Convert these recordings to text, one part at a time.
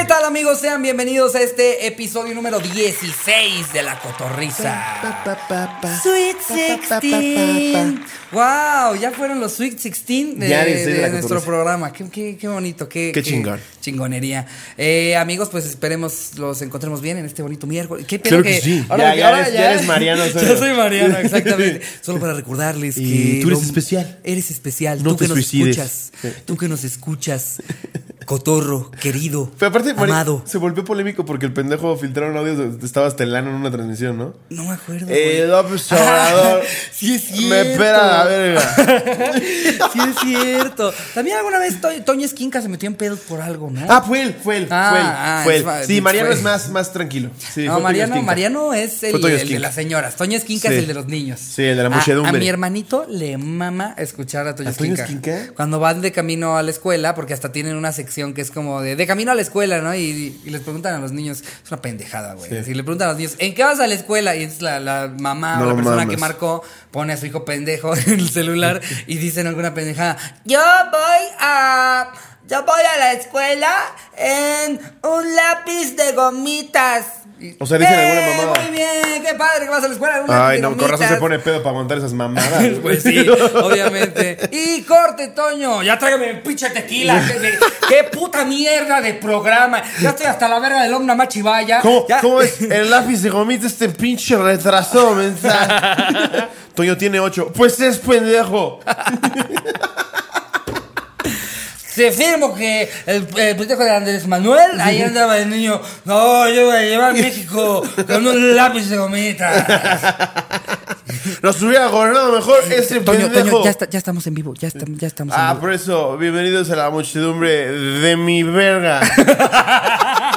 ¿Qué tal amigos? Sean bienvenidos a este episodio número 16 de La Cotorrisa. Sweet 16. Wow, ya fueron los Sweet 16 de, Ya 16 de de La nuestro Cotorrisa. programa. Qué, qué- qué bonito, qué, Qué chingón. Chingonería. Eh, amigos, pues esperemos los encontremos bien en este bonito miércoles. ¿Qué Claro que sí. ahora Ya- ya ahora eres- ya eres Mariano ya Osorio. soy Mariano, exactamente. Solo para recordarles Y que. tú eres lo- especial. Eres especial. No tú te que nos suicides. escuchas. Sí. Tú que nos escuchas. Cotorro, querido. Pero aparte, Mari- amado. se volvió polémico porque el pendejo filtraron audios estaba Estelano en una transmisión, ¿no? No me acuerdo. Eh, güey. López Obrador. Sí es cierto. Me espera la verga. sí es cierto. También alguna vez To- Toño Esquinca se metió en pedos por algo, ¿no? Ah, fue él, fue él, Ah, fue él. ah, fue él. Sí, Mariano fue- es más, más tranquilo. Sí, no, Mariano. Mariano es el, de las señoras. Toño Esquinca Sí. es el de los niños. Sí, el de la A- muchedumbre. A, mi hermanito le mama escuchar a Toño ¿A. Esquinca? Cuando van de camino a la escuela, porque hasta tienen una sección que es como de, de camino a la escuela, ¿no? Y, y les preguntan a los niños, es una pendejada, güey. Si le preguntan a los niños, ¿en qué vas a la escuela? Y es la, la mamá o la persona mames. que marcó, pone a su hijo pendejo en el celular y dicen alguna pendejada. Yo voy a. Yo voy a la escuela en un lápiz de gomitas. O sea, dicen "Eh, alguna mamada". Muy bien, qué padre que vas a la escuela en un lápiz Ay, de no, con razón se gomitas. pone pedo para montar esas mamadas. Pues sí, obviamente. Y corte, Toño. Ya tráigame el pinche tequila. ¿Qué, de- qué puta mierda de programa. Ya estoy hasta la verga del Omna Machivaya. ¿Cómo, Ya- ¿Cómo es? El lápiz de gomita este pinche retrasó, mensaje. Toño tiene ocho. Pues es pendejo. Te firmo que el, el pendejo de Andrés Manuel, ahí andaba el niño. No, yo voy a llevar a México con un lápiz de gomita. Nos hubiera gobernado mejor ese Toño, pendejo. Toño, ya, está- ya estamos en vivo. Ya, estamos ya estamos en Ah, vivo. por eso, bienvenidos a la muchedumbre de mi verga.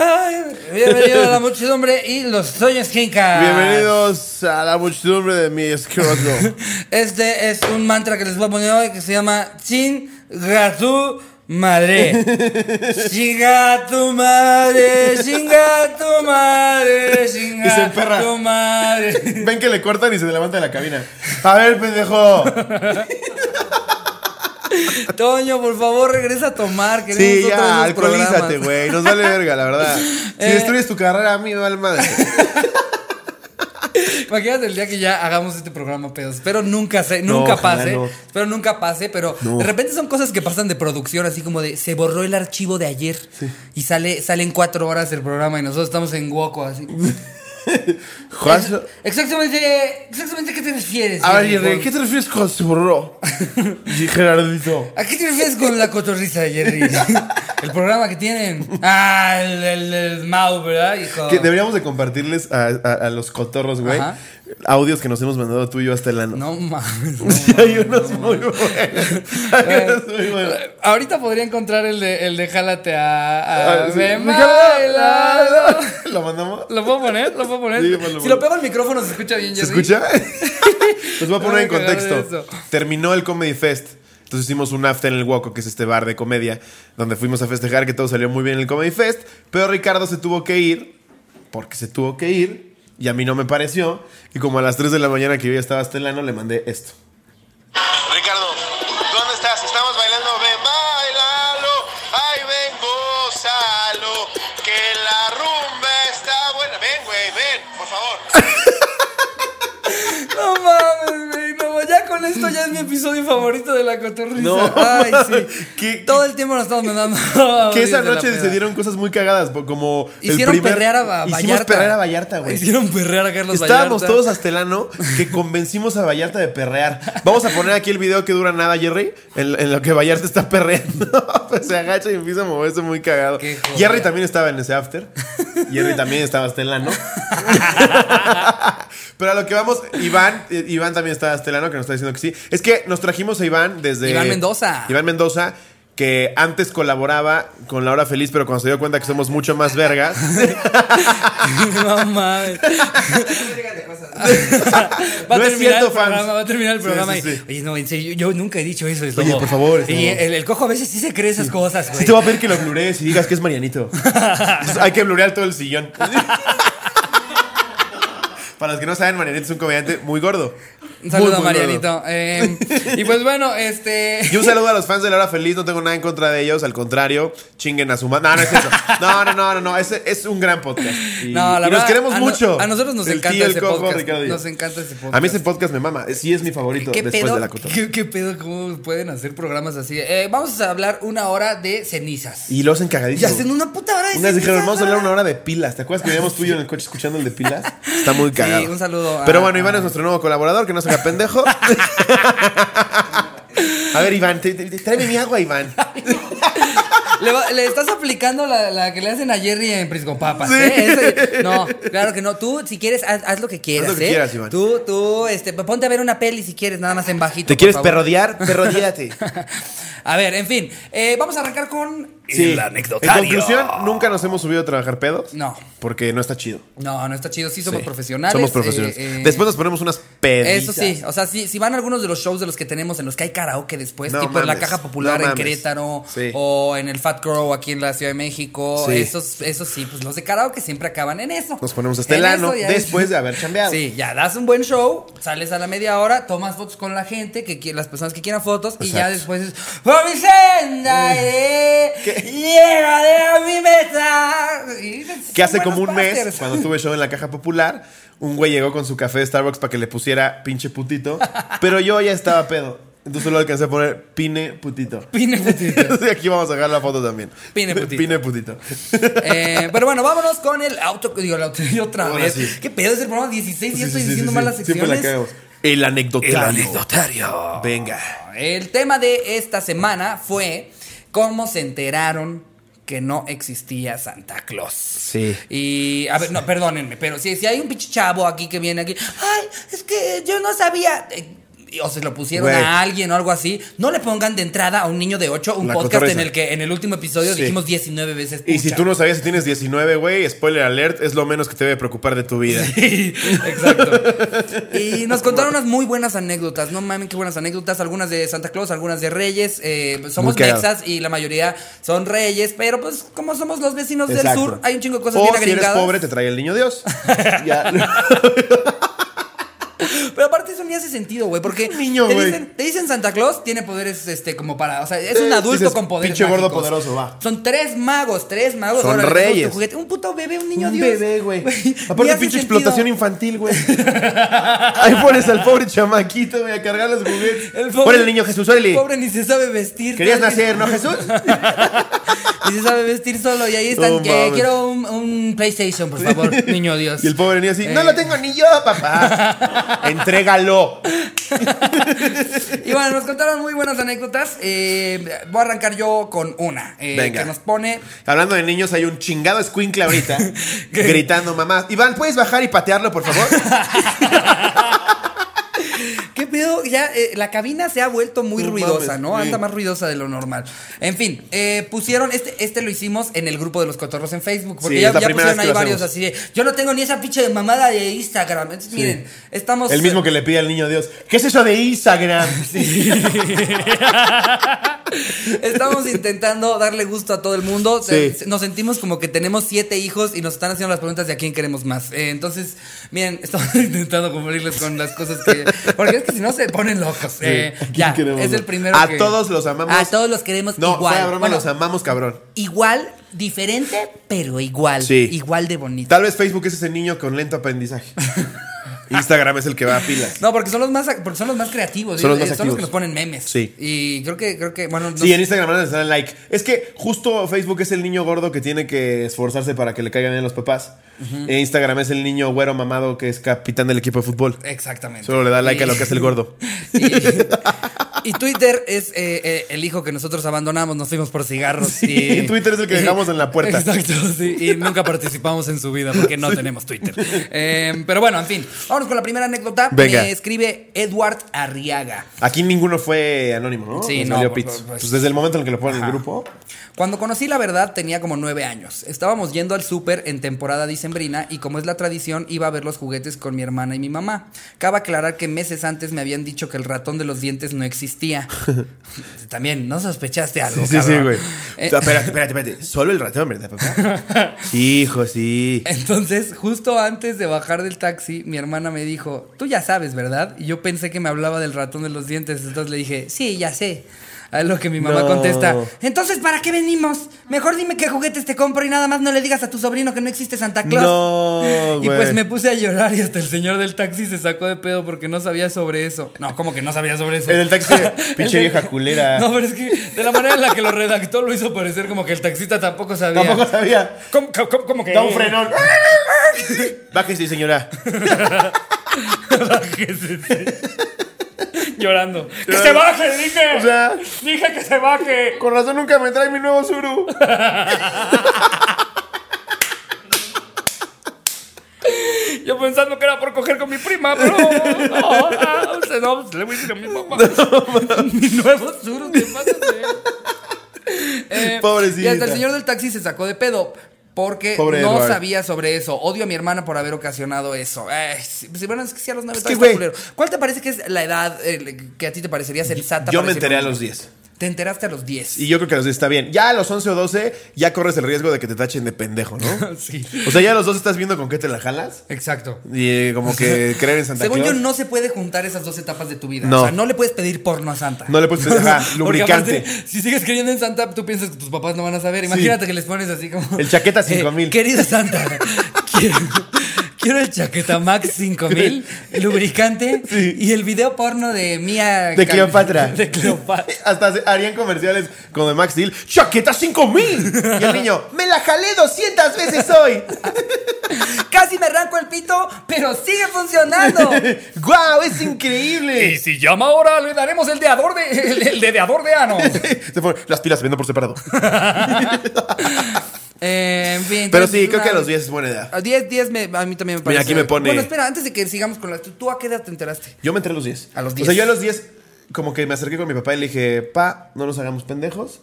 Ay, bienvenido a la muchedumbre y los Toños Kinka. Bienvenidos a la muchedumbre de mi escroto. Este es un mantra que les voy a poner hoy que se llama Chinga tu madre. Chinga tu madre, chinga tu madre, chinga tu madre. Ven que le cortan y se levanta de la cabina. A ver, pendejo. Toño, por favor, regresa a tomar. Queremos Sí, ya, alcoholízate, güey. Nos vale verga, la verdad. Si Eh. destruyes tu carrera, a mí me vale madre. Imagínate el día que ya hagamos este programa, pedos. Espero nunca se, No, nunca pase. no. Espero nunca pase, pero No. de repente son cosas que pasan de producción, así como de se borró el archivo de ayer y sale, salen cuatro horas el programa y nosotros estamos en Woco así. Juanzo. Exactamente, exactamente qué te refieres. A ver, Jerry, con- ¿qué te refieres con se borró? Y Gerardito. ¿A qué te refieres con la cotorriza Jerry? el programa que tienen. Ah, el, el, el Mau, ¿verdad, hijo? Que deberíamos de compartirles a, a- a los cotorros, güey, Ajá. Audios que nos hemos mandado tú y yo hasta el ano. No mames. no hay unos no muy buenos. Hay unos muy buenos. Ahorita podría encontrar el de, el de Jálate a, a Ah, sí. ¿Lo mandamos? ¿Lo puedo poner? ¿Lo puedo poner? Sí, ponlo, si lo pego al micrófono se escucha bien, ¿Se Jerry. escucha? Los voy a poner en contexto. Terminó el Comedy Fest. Entonces hicimos un after en el Woco, que es este bar de comedia, donde fuimos a festejar que todo salió muy bien en el Comedy Fest. Pero Ricardo se tuvo que ir, porque se tuvo que ir, y a mí no me pareció. Y como a las 3 de la mañana que yo ya estaba hasta el ano, le mandé esto. Ricardo, esto ya es mi episodio favorito de la cotorriza. No, Ay, sí. ¿Qué- Todo el tiempo nos estamos mandando. Que esa noche se dieron cosas muy cagadas, como Hicieron el primer... perrear a Ba- Hicimos Vallarta. perrear a Vallarta, güey. Hicieron perrear a Carlos Estábamos Vallarta. todos hasta el ano que convencimos a Vallarta de perrear. Vamos a poner aquí el video que dura nada, Jerry, en, en lo que Vallarta está perreando. Pues se agacha y empieza a moverse muy cagado. Jerry también estaba en ese after. Jerry también estaba hasta el ano. Pero a lo que vamos, Iván, eh, Iván también estaba hasta el ano, que nos está diciendo que sí. Es que nos trajimos a Iván desde... Iván Mendoza. Iván Mendoza, que antes colaboraba con La Hora Feliz, pero cuando se dio cuenta que somos mucho más vergas... No mames. va a No terminar es cierto, programa, va a terminar el Sí, programa sí, y, oye, no, en serio, yo nunca he dicho eso. es Oye, como- por favor, Y no. el, el cojo a veces sí se cree esas cosas, güey. Sí te va a pedir que lo blurees y digas que es Marianito. Entonces, hay que blurear todo el sillón. Para los que no saben, Marianito es un comediante muy gordo. Un saludo Muy, Marianito. Eh, y pues bueno, este. Y un saludo a los fans de La Hora Feliz, no tengo nada en contra de ellos, al contrario, chinguen a su madre. No, no es eso. No, no, no, no, no, es, es un gran podcast. Y, No, la y verdad, nos queremos a no- mucho. a nosotros nos El encanta ese cojo, podcast. Nos encanta ese podcast. A mí ese podcast me mama, sí es mi favorito ¿Qué después pedo? de la cotorra. ¿Qué, qué pedo? ¿Cómo pueden hacer programas así? Eh, vamos a hablar una hora de cenizas. Y lo hacen Y cagadísimo. hacen una puta hora de Unas dijeron, cenizas, vamos a hablar una hora de pilas. ¿Te acuerdas que veíamos tú y yo en el coche escuchando el de pilas? Está muy cagado. un saludo a- Pero bueno, Iván es nuestro nuevo colaborador, que no se haga pendejo. a ver, Iván, te- te- te- tráeme mi agua, Iván. Le, va- le estás aplicando la, la que le hacen a Jerry en Priscopapas, ¿eh? Ese- no, claro que no. Tú, si quieres, haz, haz lo que quieras, lo que ¿eh? quieras, Iván. Tú, tú, este, ponte a ver una peli si quieres, nada más en bajito. ¿Te quieres favor. perrodear? Perrodíate. A ver, en fin, eh, vamos a arrancar con Sí. el En anecdotario. conclusión, nunca nos hemos subido a trabajar pedos. No. Porque no está chido. No, no está chido. Sí, somos Sí. profesionales. Somos profesionales. eh, eh, Después nos ponemos unas peditas. Eso sí, o sea, si, si van a algunos de los shows de los que tenemos en los que hay karaoke después, No tipo en la Caja Popular no en. Querétaro Sí. o en el Fat Crow aquí en la Ciudad de México, Sí. esos, esos sí, pues los de karaoke siempre acaban en eso. Nos ponemos hasta En el ano después es- de haber chambeado. Sí, ya das un buen show, sales a la media hora, tomas fotos con la gente, que las personas que quieran fotos, y ya después es ¡Por mi senda iré, llega de mi mesa! Que hace como un mes, cuando tuve show en la caja popular, un güey llegó con su café de Starbucks para que le pusiera pinche putito. Pero yo ya estaba pedo. Entonces solo alcancé a poner pine putito. Pine putito. Entonces aquí vamos a sacar la foto también. Pine putito. Pine putito. Eh, pero bueno, vámonos con el auto. Digo, el auto otra vez. sí. ¿Qué pedo es el programa 16? Sí, ya estoy sí, diciendo malas secciones. Siempre la cagamos. El anecdotario. anecdotario. Venga. El tema de esta semana fue cómo se enteraron que no existía Santa Claus. Sí. Y, a ver, no, perdónenme, pero si, si hay un pinche chavo aquí que viene aquí, ay, es que yo no sabía. eh, o se lo pusieron a alguien o algo así. No le pongan de entrada a un niño de 8 un La podcast cotorreza. en el que en el último episodio Sí. dijimos 19 veces. Y si tú no sabías si tienes 19, güey, spoiler alert, es lo menos que te debe preocupar de tu vida. Exacto. Y nos contaron unas muy buenas anécdotas. No mames, qué buenas anécdotas. Algunas de Santa Claus, algunas de Reyes. Eh, somos mexas y la mayoría son reyes. Pero pues, como somos los vecinos del sur, hay un chingo de cosas o bien si eres pobre, te trae el niño Dios. Ya. Pero aparte eso ni hace sentido, güey. Porque niño, te, dicen, te dicen Santa Claus tiene poderes este como para. O sea, es un adulto dices, con poderes. pinche gordo poderoso, va. Son tres magos, tres magos. Son Ahora, reyes. juguete. Un puto bebé, un niño Un Dios. bebé, güey. Aparte, pinche sentido. explotación infantil, güey. Ahí pones al pobre chamaquito, güey, a cargar los juguetes. El pobre- Pon el niño Jesús, órale. El pobre ni se sabe vestir. Querías nacer, ¿no, Jesús? Y se sabe vestir solo. Y ahí están. Que quiero un, un PlayStation, por favor, niño Dios. Y el pobre niño así, Eh. no lo tengo ni yo, papá. Entrégalo. Y bueno, nos contaron muy buenas anécdotas. Eh, voy a arrancar yo con una. eh, Venga. Que nos pone. Hablando de niños, hay un chingado escuincle ahorita gritando, mamá. Iván, ¿puedes bajar y patearlo, por favor? ¿Qué pedo? Ya eh, la cabina se ha vuelto muy No ruidosa, mames, ¿no? Anda más ruidosa de lo normal. En fin, eh, pusieron. Este, este lo hicimos en el grupo de los cotorros en Facebook. Porque Sí, ya, pusieron ahí varios así de. Yo no tengo ni esa pinche mamada de Instagram. Entonces, miren, estamos. El mismo que le pide al niño Dios. ¿Qué es eso de Instagram? Estamos intentando darle gusto a todo el mundo. Sí. Nos sentimos como que tenemos siete hijos y nos están haciendo las preguntas de a quién queremos más. Eh, entonces, miren, estamos intentando cumplirles con las cosas que. Porque es que si no se ponen locos. Eh, ¿A quién ya, es el primero. A que- todos los amamos. A todos los queremos No, igual. broma, Bueno, los amamos, cabrón. igual, diferente, pero igual. Sí. Igual de bonito. Tal vez Facebook es ese niño con lento aprendizaje. Instagram es el que va a pilas. No, porque son los más, porque son los más creativos. Son los más son los activos. que nos ponen memes. Sí. Y creo que, creo que, bueno, no Sí, en Instagram van a dar like. Es que justo Facebook es el niño gordo que tiene que esforzarse para que le caigan bien los papás. E Instagram es el niño güero mamado que es capitán del equipo de fútbol. Exactamente. Solo le da like Y- a lo que hace el gordo. Y, y Twitter es eh, eh, el hijo que nosotros abandonamos, nos fuimos por cigarros. Sí, y Twitter es el que dejamos en la puerta. Exacto, sí. Y nunca participamos en su vida porque no tenemos Twitter. Eh, pero bueno, en fin. Vámonos con la primera anécdota. Venga. Me escribe Edward Arriaga. Aquí ninguno fue anónimo, ¿no? Sí, no, pits. pues, Pues desde el momento en el que lo ponen en el grupo. Cuando conocí la verdad tenía como nueve años. Estábamos yendo al súper en temporada dicembrina y como es la tradición iba a ver los juguetes con mi hermana y mi mamá. Cabe aclarar que meses antes me habían dicho que el ratón de los dientes no existía. Existía. También, ¿no sospechaste algo? Sí, sí, güey. Eh, Espérate, espérate, espérate. Solo el ratón, ¿verdad, papá? Hijo, sí. Entonces, justo antes de bajar del taxi, mi hermana me dijo, tú ya sabes, ¿verdad? Y yo pensé que me hablaba del ratón de los dientes, entonces le dije, sí, ya sé. A lo que mi mamá No. contesta, entonces, ¿para qué venimos? Mejor dime qué juguetes te compro y nada más no le digas a tu sobrino que no existe Santa Claus. No, Y pues me puse a llorar y hasta el señor del taxi se sacó de pedo porque no sabía sobre eso. No, como que no sabía sobre eso. En el taxi, pinche vieja culera. No, pero es que de la manera en la que lo redactó lo hizo parecer como que el taxista tampoco sabía. Tampoco sabía. ¿Cómo, cómo- cómo que? Da un frenón. Bájese, señora. Bájese, sí. Llorando. ¡Que se baje, dije! O sea- ¡Dije que se baje! Con razón nunca me trae mi nuevo Zuru. Yo pensando que era por coger con mi prima, pero. No, ah, o sea, no, pues, le voy a decir a mi mamá. mi nuevo sur, ¿qué pasa? Eh, Pobrecita. Y hasta el señor del taxi se sacó de pedo. Porque Pobre no Edward. sabía sobre eso. Odio a mi hermana por haber ocasionado eso. Ay, sí, sí, bueno, es que sí a los nueve Es que, güey. culero. ¿Cuál te parece que es la edad eh, que a ti te parecería sensata? Yo me enteré a los 10. Te enteraste a los 10. Y yo creo que a los 10 está bien. Ya a los 11 o 12 ya corres el riesgo de que te tachen de pendejo, ¿no? sí. O sea, ya a los 12 estás viendo con qué te la jalas. Exacto. Y eh, como que creer en Santa Según Claus. yo, no se puede juntar esas dos etapas de tu vida. No. O sea, no le puedes pedir porno a Santa. No le puedes pedir, ajá, lubricante. aparte, si sigues creyendo en Santa, tú piensas que tus papás no van a saber. Imagínate que les pones así como. El chaqueta eh, 5000. Querida Santa, quiero, quiero el chaqueta Max 5000, lubricante y el video porno de Mía. De Cleopatra. De Cleopatra. Hasta harían comerciales como de Max Steel. ¡Chaqueta 5000! Y el niño, ¡me la jalé 200 veces hoy! Casi me arranco el pito, pero sigue funcionando. ¡Guau! ¡Es increíble! si llama ahora, le daremos el deador de, el, el dedeador de ano. Las pilas se venden por separado. Eh, en fin, Pero sí, creo que a los 10 es buena edad. A 10, 10 me- a mí también me parece. aquí me pone- Bueno, espera, antes de que sigamos con la. ¿Tú a qué edad te enteraste? Yo me enteré a los 10. A los O 10. sea, yo a los 10, como que me acerqué con mi papá y le dije, pa, no nos hagamos pendejos.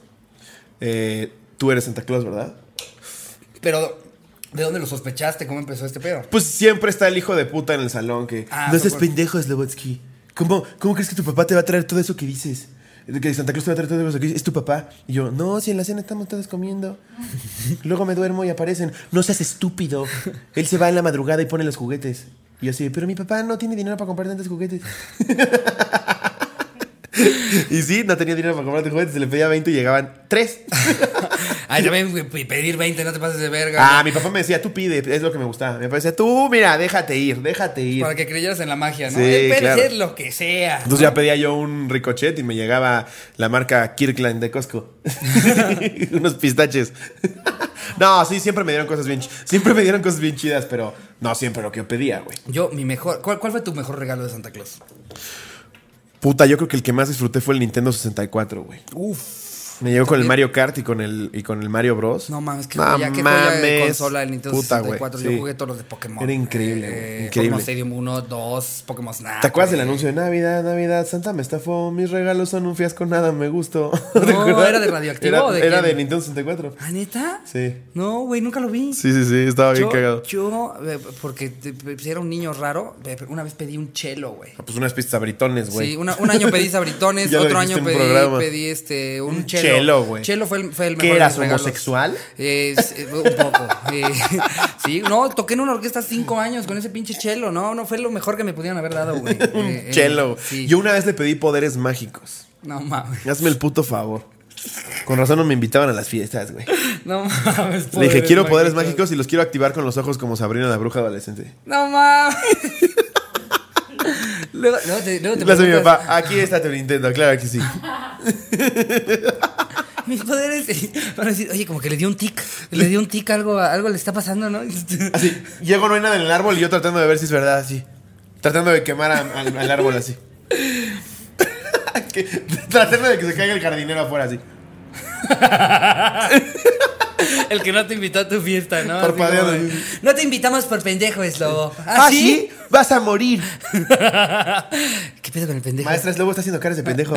Eh, tú eres Santa Claus, ¿verdad? Pero, ¿de dónde lo sospechaste? ¿Cómo empezó este pedo? Pues siempre está el hijo de puta en el salón que... Ah, no seas por- pendejo, Slobotsky. ¿Cómo, ¿Cómo crees que tu papá te va a traer todo eso que dices? Que Santa Claus te va a traer todo eso que. Es tu papá. Y yo, no, si en la cena estamos todos comiendo. Luego me duermo y aparecen. No seas estúpido. Él se va en la madrugada y pone los juguetes. Y yo así, pero mi papá no tiene dinero para comprar tantos juguetes. y sí, no tenía dinero para comprar juguetes. Se le pedía 20 y llegaban 3. Ay, también pedir 20, no te pases de verga. Ah, mi papá me decía, tú pide, es lo que me gustaba. Papá decía, tú, mira, déjate ir, déjate ir. Para que creyeras en la magia, ¿no? Sí, Eh, Puede claro. ser lo que sea. Entonces ya pedía yo un ricochet y me llegaba la marca Kirkland de Costco. Unos pistaches. no, sí, siempre me dieron cosas bien Siempre me dieron cosas bien chidas, pero no siempre lo que yo pedía, güey. Yo, mi mejor. ¿cuál, cuál fue tu mejor regalo de Santa Claus? Puta, yo creo que el que más disfruté fue el Nintendo 64, güey. Uf. Me llegó con el Mario Kart y con el, y con el Mario Bros. No mames, qué No joya, qué joya de mames. consola el Nintendo Puta, 64. güey, Yo sí. jugué todos los de Pokémon. Era increíble, güey, Eh, increíble. Pokémon Stadium 1, 2, Pokémon Snap. ¿Te acuerdas del anuncio de Navidad, Navidad? Santa me estafó, mis regalos son un fiasco, nada me gustó. No. ¿era de Radioactivo Era, o de era de Nintendo 64. ¿Ah, neta? Sí. No, güey, nunca lo vi. Sí, sí, sí, estaba bien yo, cagado. Yo, eh, porque pues, era un niño raro, una vez pedí un chelo, güey. Ah, Pues unas pistas britones, güey. Sí, una- un año pedí sabritones, Ya otro año pedí, pedí este, Un chelo. Chelo, güey. Chelo fue el, fue el ¿Qué mejor de eras, homosexual? Eh, un poco. eh, sí, no, toqué en una orquesta cinco años con ese pinche chelo, no, no fue lo mejor que me pudieran haber dado, güey. Eh, eh, chelo. sí. Yo una vez le pedí poderes mágicos. No mames. Hazme el puto favor. Con razón no me invitaban a las fiestas, güey. No mames. Le dije, quiero poderes mágicos y los quiero activar con los ojos como Sabrina la bruja adolescente. No mames. luego, luego te, luego te hace mi preguntas, papá, aquí está tu Nintendo, claro que sí. Mis poderes. Van a decir, oye, como que le dio un tic. Le dio un tic, algo, algo le está pasando, ¿no? Así, llego, no hay nada en el árbol y yo tratando de ver si es verdad, así. Tratando de quemar a- al, al árbol así. Tratando de que se caiga el jardinero afuera así. El que no te invitó a tu fiesta, ¿no? Parpadeando, como no te invitamos por pendejo, es lobo. ¿Ah, sí? Vas a morir. ¿Qué pedo con el pendejo? Maestra, luego está haciendo caras de pendejo.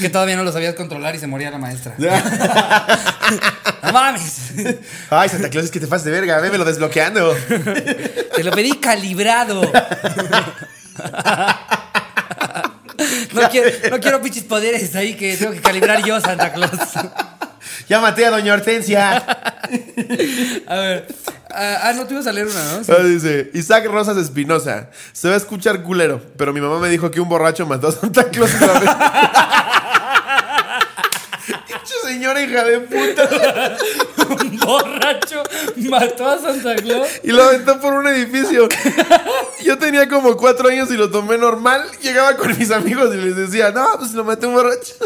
Que todavía no lo sabías controlar y se moría la maestra. ¡No mames! Ay, Santa Claus, es que te pasas de verga, vémelo desbloqueando. Te lo pedí calibrado. No quiero, no quiero pinches poderes ahí que tengo que calibrar yo, Santa Claus. Ya maté a doña Hortensia. A ver. Ah, ah, no te ibas a leer una, ¿no? Sí. Ah, dice Isaac Rosas Espinosa. Se va a escuchar culero, pero mi mamá me dijo que un borracho mató a Santa Claus una vez. Señora hija de puta. Un borracho mató a Santa Claus. Y lo aventó por un edificio. Yo tenía como cuatro años y lo tomé normal. Llegaba con mis amigos y les decía, no, pues lo maté un borracho.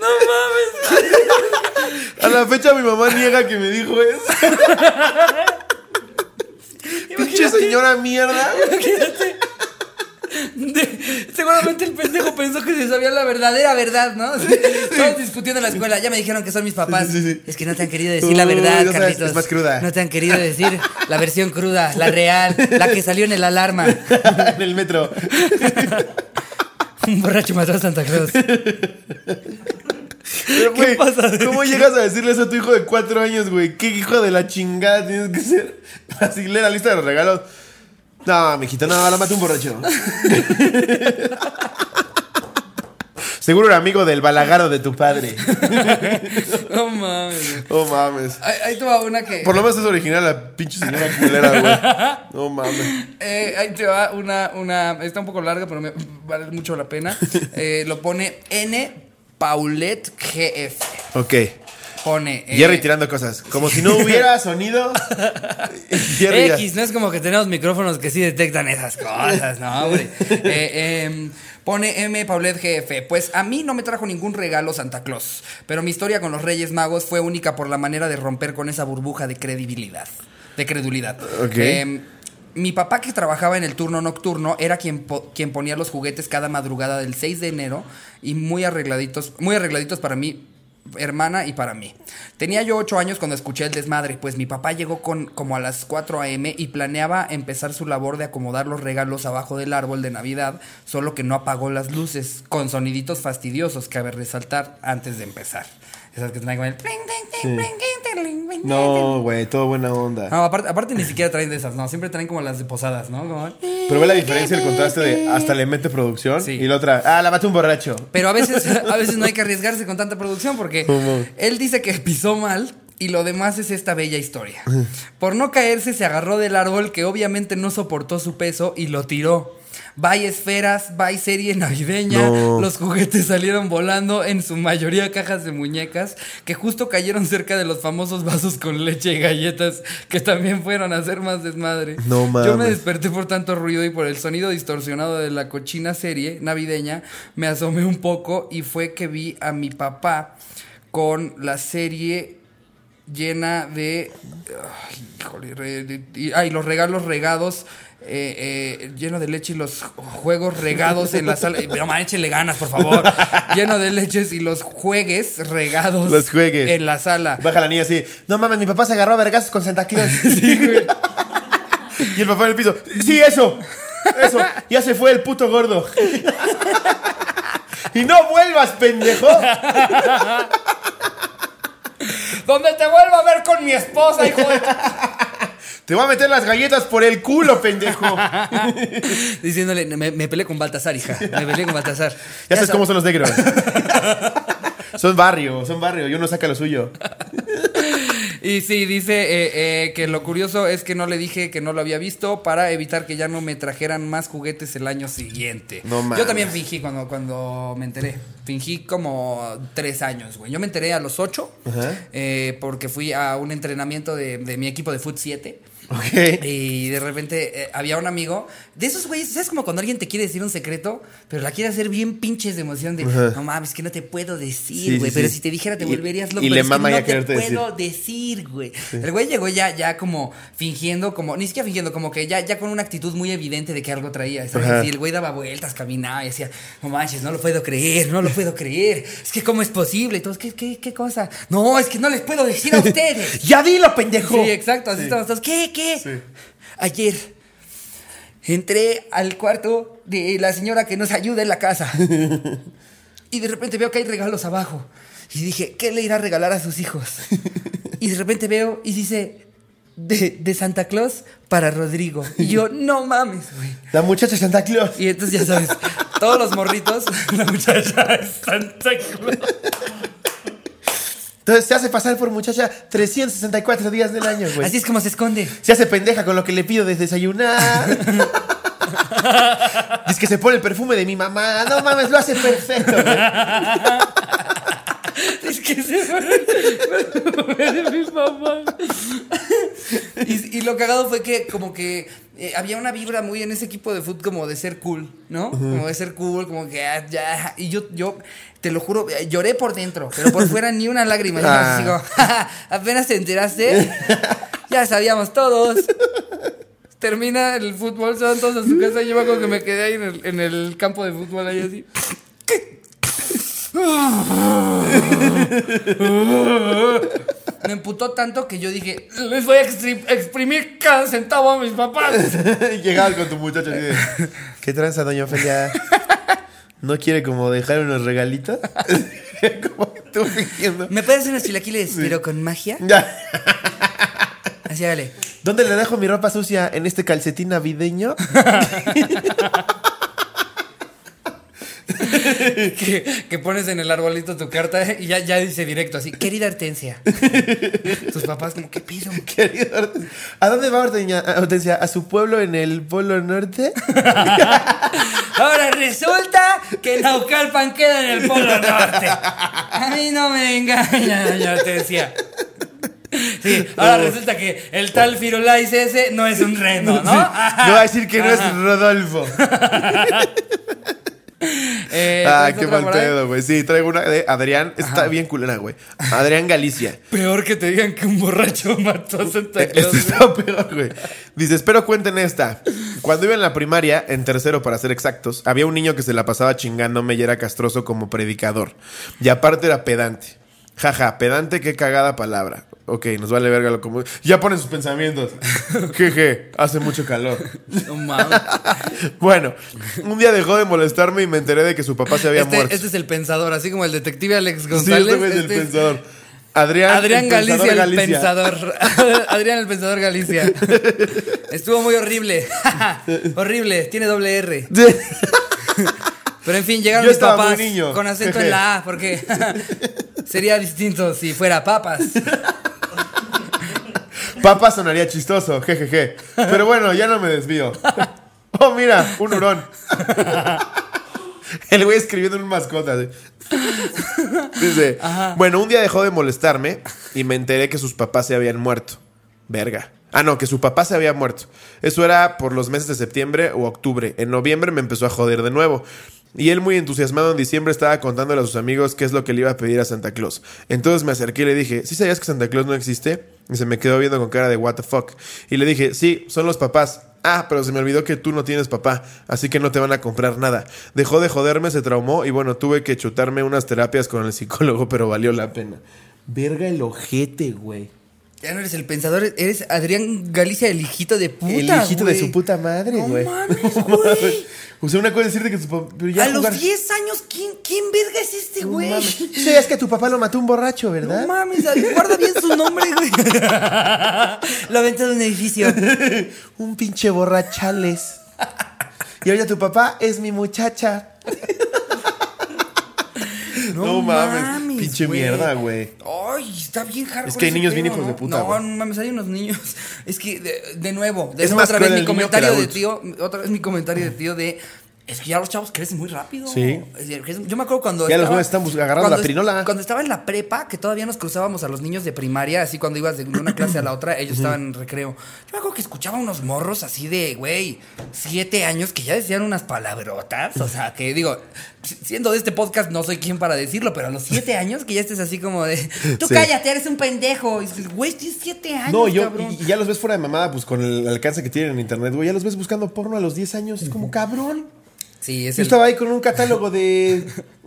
No mames. A la fecha mi mamá niega que me dijo eso. Pinche señora mierda. De- seguramente el pendejo pensó que se sabía la verdadera verdad, ¿no? Todos discutiendo en la escuela. Ya me dijeron que son mis papás. Sí, sí, sí. Es que no te han querido decir la verdad, ya sabes, Carlitos. es más cruda. No te han querido decir la versión cruda, la real, la que salió en el alarma. en el metro. Un borracho mató a Santa Claus. Pero, güey, pasa? ¿Cómo llegas a decirle eso a tu hijo de cuatro años, güey? ¿Qué hijo de la chingada tienes que ser? Así lee la lista de los regalos. No, mijita, no, la maté un borracho. Seguro era amigo del balagaro de tu padre. No mames. No mames. Ahí, ahí te va una que. Por lo menos es original la pinche señora culera, güey. No mames. Eh, ahí te va una, una. Está un poco larga, pero me vale mucho la pena. Eh, lo pone N. Paulette GF. Ok. Pone. eh, Jerry tirando cosas. Como si no hubiera sonido. Jerry X, no es como que tenemos micrófonos que sí detectan esas cosas, no, hombre. Eh, em, pone M. Paulette GF. Pues a mí no me trajo ningún regalo Santa Claus, pero mi historia con los Reyes Magos fue única por la manera de romper con esa burbuja de credibilidad, de credulidad. Ok. Em, mi papá que trabajaba en el turno nocturno era quien, po- quien ponía los juguetes cada madrugada del 6 de enero y muy arregladitos, muy arregladitos para mí, hermana y para mí. Tenía yo 8 años cuando escuché el desmadre, pues mi papá llegó con como a las 4 a.m. y planeaba empezar su labor de acomodar los regalos abajo del árbol de Navidad, solo que no apagó las luces, con soniditos fastidiosos que cabe resaltar antes de empezar. Esas que traen con el... No, güey, todo buena onda. No, aparte, aparte ni siquiera traen de esas, no, siempre traen como las de posadas, ¿no? Como- Pero ve la diferencia, el contraste de hasta le mete producción Sí. y la otra, ah, la maté un borracho. Pero a veces, a veces no hay que arriesgarse con tanta producción porque ¿Cómo? él dice que pisó mal y lo demás es esta bella historia. Por no caerse se agarró del árbol que obviamente no soportó su peso y lo tiró. Bye esferas, bye serie navideña. No. Los juguetes salieron volando, en su mayoría cajas de muñecas, que justo cayeron cerca de los famosos vasos con leche y galletas, que también fueron a hacer más desmadre. No Yo me mames. desperté por tanto ruido y por el sonido distorsionado de la cochina serie navideña. Me asomé un poco y fue que vi a mi papá con la serie llena de. Ay, híjole, re- de- y, ay, los regalos regados. Eh, eh, lleno de leche y los juegos regados en la sala. Man, échele ganas, por favor. lleno de leches y los juegues regados Los juegues. en la sala. Baja la niña así, no mames, mi papá se agarró a vergazos con Santa Claus. y el papá en el piso, sí, eso, eso, ya se fue el puto gordo. y no vuelvas, pendejo. Donde te vuelva a ver con mi esposa, hijo de. Te voy a meter las galletas por el culo, pendejo. Diciéndole, me, me peleé con Baltasar, hija. Me peleé con Baltasar. Ya sabes sab- cómo son los negros. son barrio, son barrio, y uno saca lo suyo. Y sí, dice eh, eh, que lo curioso es que no le dije que no lo había visto para evitar que ya no me trajeran más juguetes el año siguiente. No mames. Yo también fingí cuando, cuando me enteré. Fingí como tres años, güey. Yo me enteré a los ocho eh, porque fui a un entrenamiento de, de mi equipo de Foot 7. Ok. Y de repente eh, había un amigo de esos güeyes, ¿sabes? Como cuando alguien te quiere decir un secreto, pero la quiere hacer bien pinches de emoción de, no mames, que no te puedo decir, güey, sí, pero sí. si te dijera te Y- volverías loco. y le es que mama no te puedo decir, güey. El güey llegó ya, ya como fingiendo, como, ni siquiera fingiendo, como que ya, ya con una actitud muy evidente de que algo traía, ¿sabes? Y el güey daba vueltas, caminaba y decía, no manches, no lo puedo creer, no lo puedo creer. Es que cómo es posible, y todos, ¿qué, qué, qué cosa? No, es que no les puedo decir a ustedes. ¡Ya dilo, pendejo! Sí, exacto, así estamos todos. ¿Qué, qué? Ayer entré al cuarto de la señora que nos ayuda en la casa. y de repente veo que hay regalos abajo. Y dije, ¿qué le irá a regalar a sus hijos? y de repente veo y dice, de, de Santa Claus para Rodrigo. Y yo, no mames, güey. La muchacha Santa Claus. Y entonces ya sabes, todos los morritos, la muchacha Santa Claus. Entonces se hace pasar por muchacha 364 días del año, güey. Así es como se esconde. Se hace pendeja con lo que le pido de desayunar. es que se pone el perfume de mi mamá. No mames, lo hace perfecto, güey. Es que se fue de mi mamá. Y, y lo cagado fue que como que eh, había una vibra muy en ese equipo de fútbol como de ser cool, ¿no? Como de ser cool, como que ah, ya. Y yo, yo, te lo juro, eh, lloré por dentro, pero por fuera ni una lágrima. Yo Ah. como, "Ja, ja, apenas te enteraste, ya sabíamos todos. Termina el fútbol, se van todos a su casa. y Yo me acuerdo que me quedé ahí en el, en el campo de fútbol, ahí así. Me emputó tanto que yo dije, les voy a exprimir cada centavo a mis papás. Llegabas con tu de. ¿Qué tranza, doña Ofelia? ¿No quiere como dejar unos regalitos? como tú fingiendo. ¿Me puedes hacer unos chilaquiles, pero con magia? Ya. Así, dale. ¿Dónde le dejo mi ropa sucia? ¿En este calcetín navideño? Que, que pones en el arbolito tu carta y ya, ya dice directo así, querida Hortensia. Tus papás como, ¿qué pido? Querido Hortensia. ¿A dónde va Hortensia? Hortensia? ¿A su pueblo en el Polo Norte? Ahora resulta que Naucalpan queda en el Polo Norte. A mí no me engaña, doña Hortensia. Sí, ahora resulta que el tal Firulais ese no es un reno, ¿no? Sí. No va a decir que no es Rodolfo. Eh, ah, ¿tienes qué mal pedo, güey. Sí, traigo una de Adrián. Está bien culera, güey. Adrián Galicia. Peor que te digan que un borracho mató a Santa Claus. Este está peor, güey. Dice, espero cuenten esta. Cuando iba en la primaria, en tercero para ser exactos, había un niño que se la pasaba chingándome y era castroso como predicador. Y aparte era pedante. Jaja, pedante, qué cagada palabra. Ok, nos vale verga lo como. Ya ponen sus pensamientos. Jeje, hace mucho calor. No mames. Bueno, un día dejó de molestarme y me enteré de que su papá se había Este, muerto. este es el pensador, así como el detective Alex sí, González. este güey es el este es pensador. Adrián, Adrián el Galicia, pensador el pensador. Adrián, el pensador Galicia. Estuvo muy horrible. horrible, tiene doble R. Pero en fin, llegaron Yo mis papás niño. con acento en la A, porque sería distinto si fuera papas. Papa sonaría chistoso, jejeje. Pero bueno, ya no me desvío. Oh, mira, un hurón. El güey escribiendo en un mascota. Dice, bueno, un día dejó de molestarme y me enteré que sus papás se habían muerto. Verga. Ah, no, que su papá se había muerto. Eso era por los meses de septiembre o octubre. En noviembre me empezó a joder de nuevo. Y él muy entusiasmado en diciembre estaba contándole a sus amigos qué es lo que le iba a pedir a Santa Claus. Entonces me acerqué y le dije, ¿sí sabías que Santa Claus no existe? Y se me quedó viendo con cara de what the fuck. Y le dije, sí, son los papás. Ah, pero se me olvidó que tú no tienes papá, así que no te van a comprar nada. Dejó de joderme, se traumó y bueno, tuve que chutarme unas terapias con el psicólogo, pero valió la pena. Verga el ojete, güey. Ya no eres el pensador, eres Adrián Galicia, el hijito de puta. el hijito de su puta madre, No güey. mames, güey. O sea, una cosa es decirte que su papá. Pero ya A los jugar- 10 años, ¿quién, quién verga es este No güey? mames. Sí, es que tu papá lo mató un borracho, ¿verdad? No mames, guarda bien su nombre, güey. Lo aventó de un edificio. un pinche borrachales. Y ahora tu papá es mi muchacha. No, mames. Pinche mierda, güey. Ay, está bien hardcore Es que hay niños bien hijos de puta, No, no mames, hay unos niños. Es que, de, de nuevo, de Es nuevo otra vez mi comentario de tío, otra vez mi comentario de tío de. Es que ya los chavos crecen muy rápido. Sí. Yo me acuerdo cuando. Ya los nuevos están bus- agarrando cuando la pirinola. Cuando estaba en la prepa, que todavía nos cruzábamos a los niños de primaria, así cuando ibas de una clase a la otra, ellos estaban en recreo. Yo me acuerdo que escuchaba unos morros así de, güey, siete años que ya decían unas palabrotas. O sea, que digo, siendo de este podcast, no soy quien para decirlo, pero a los siete años que ya estés así como de, tú Sí. cállate, eres un pendejo. Y dices, güey, tienes siete años. No, yo, cabrón". y, ya los ves fuera de mamada, pues con el alcance que tienen en internet, güey. Ya los ves buscando porno a los 10 años. Es como cabrón. Sí, es Yo el- estaba ahí con un catálogo de,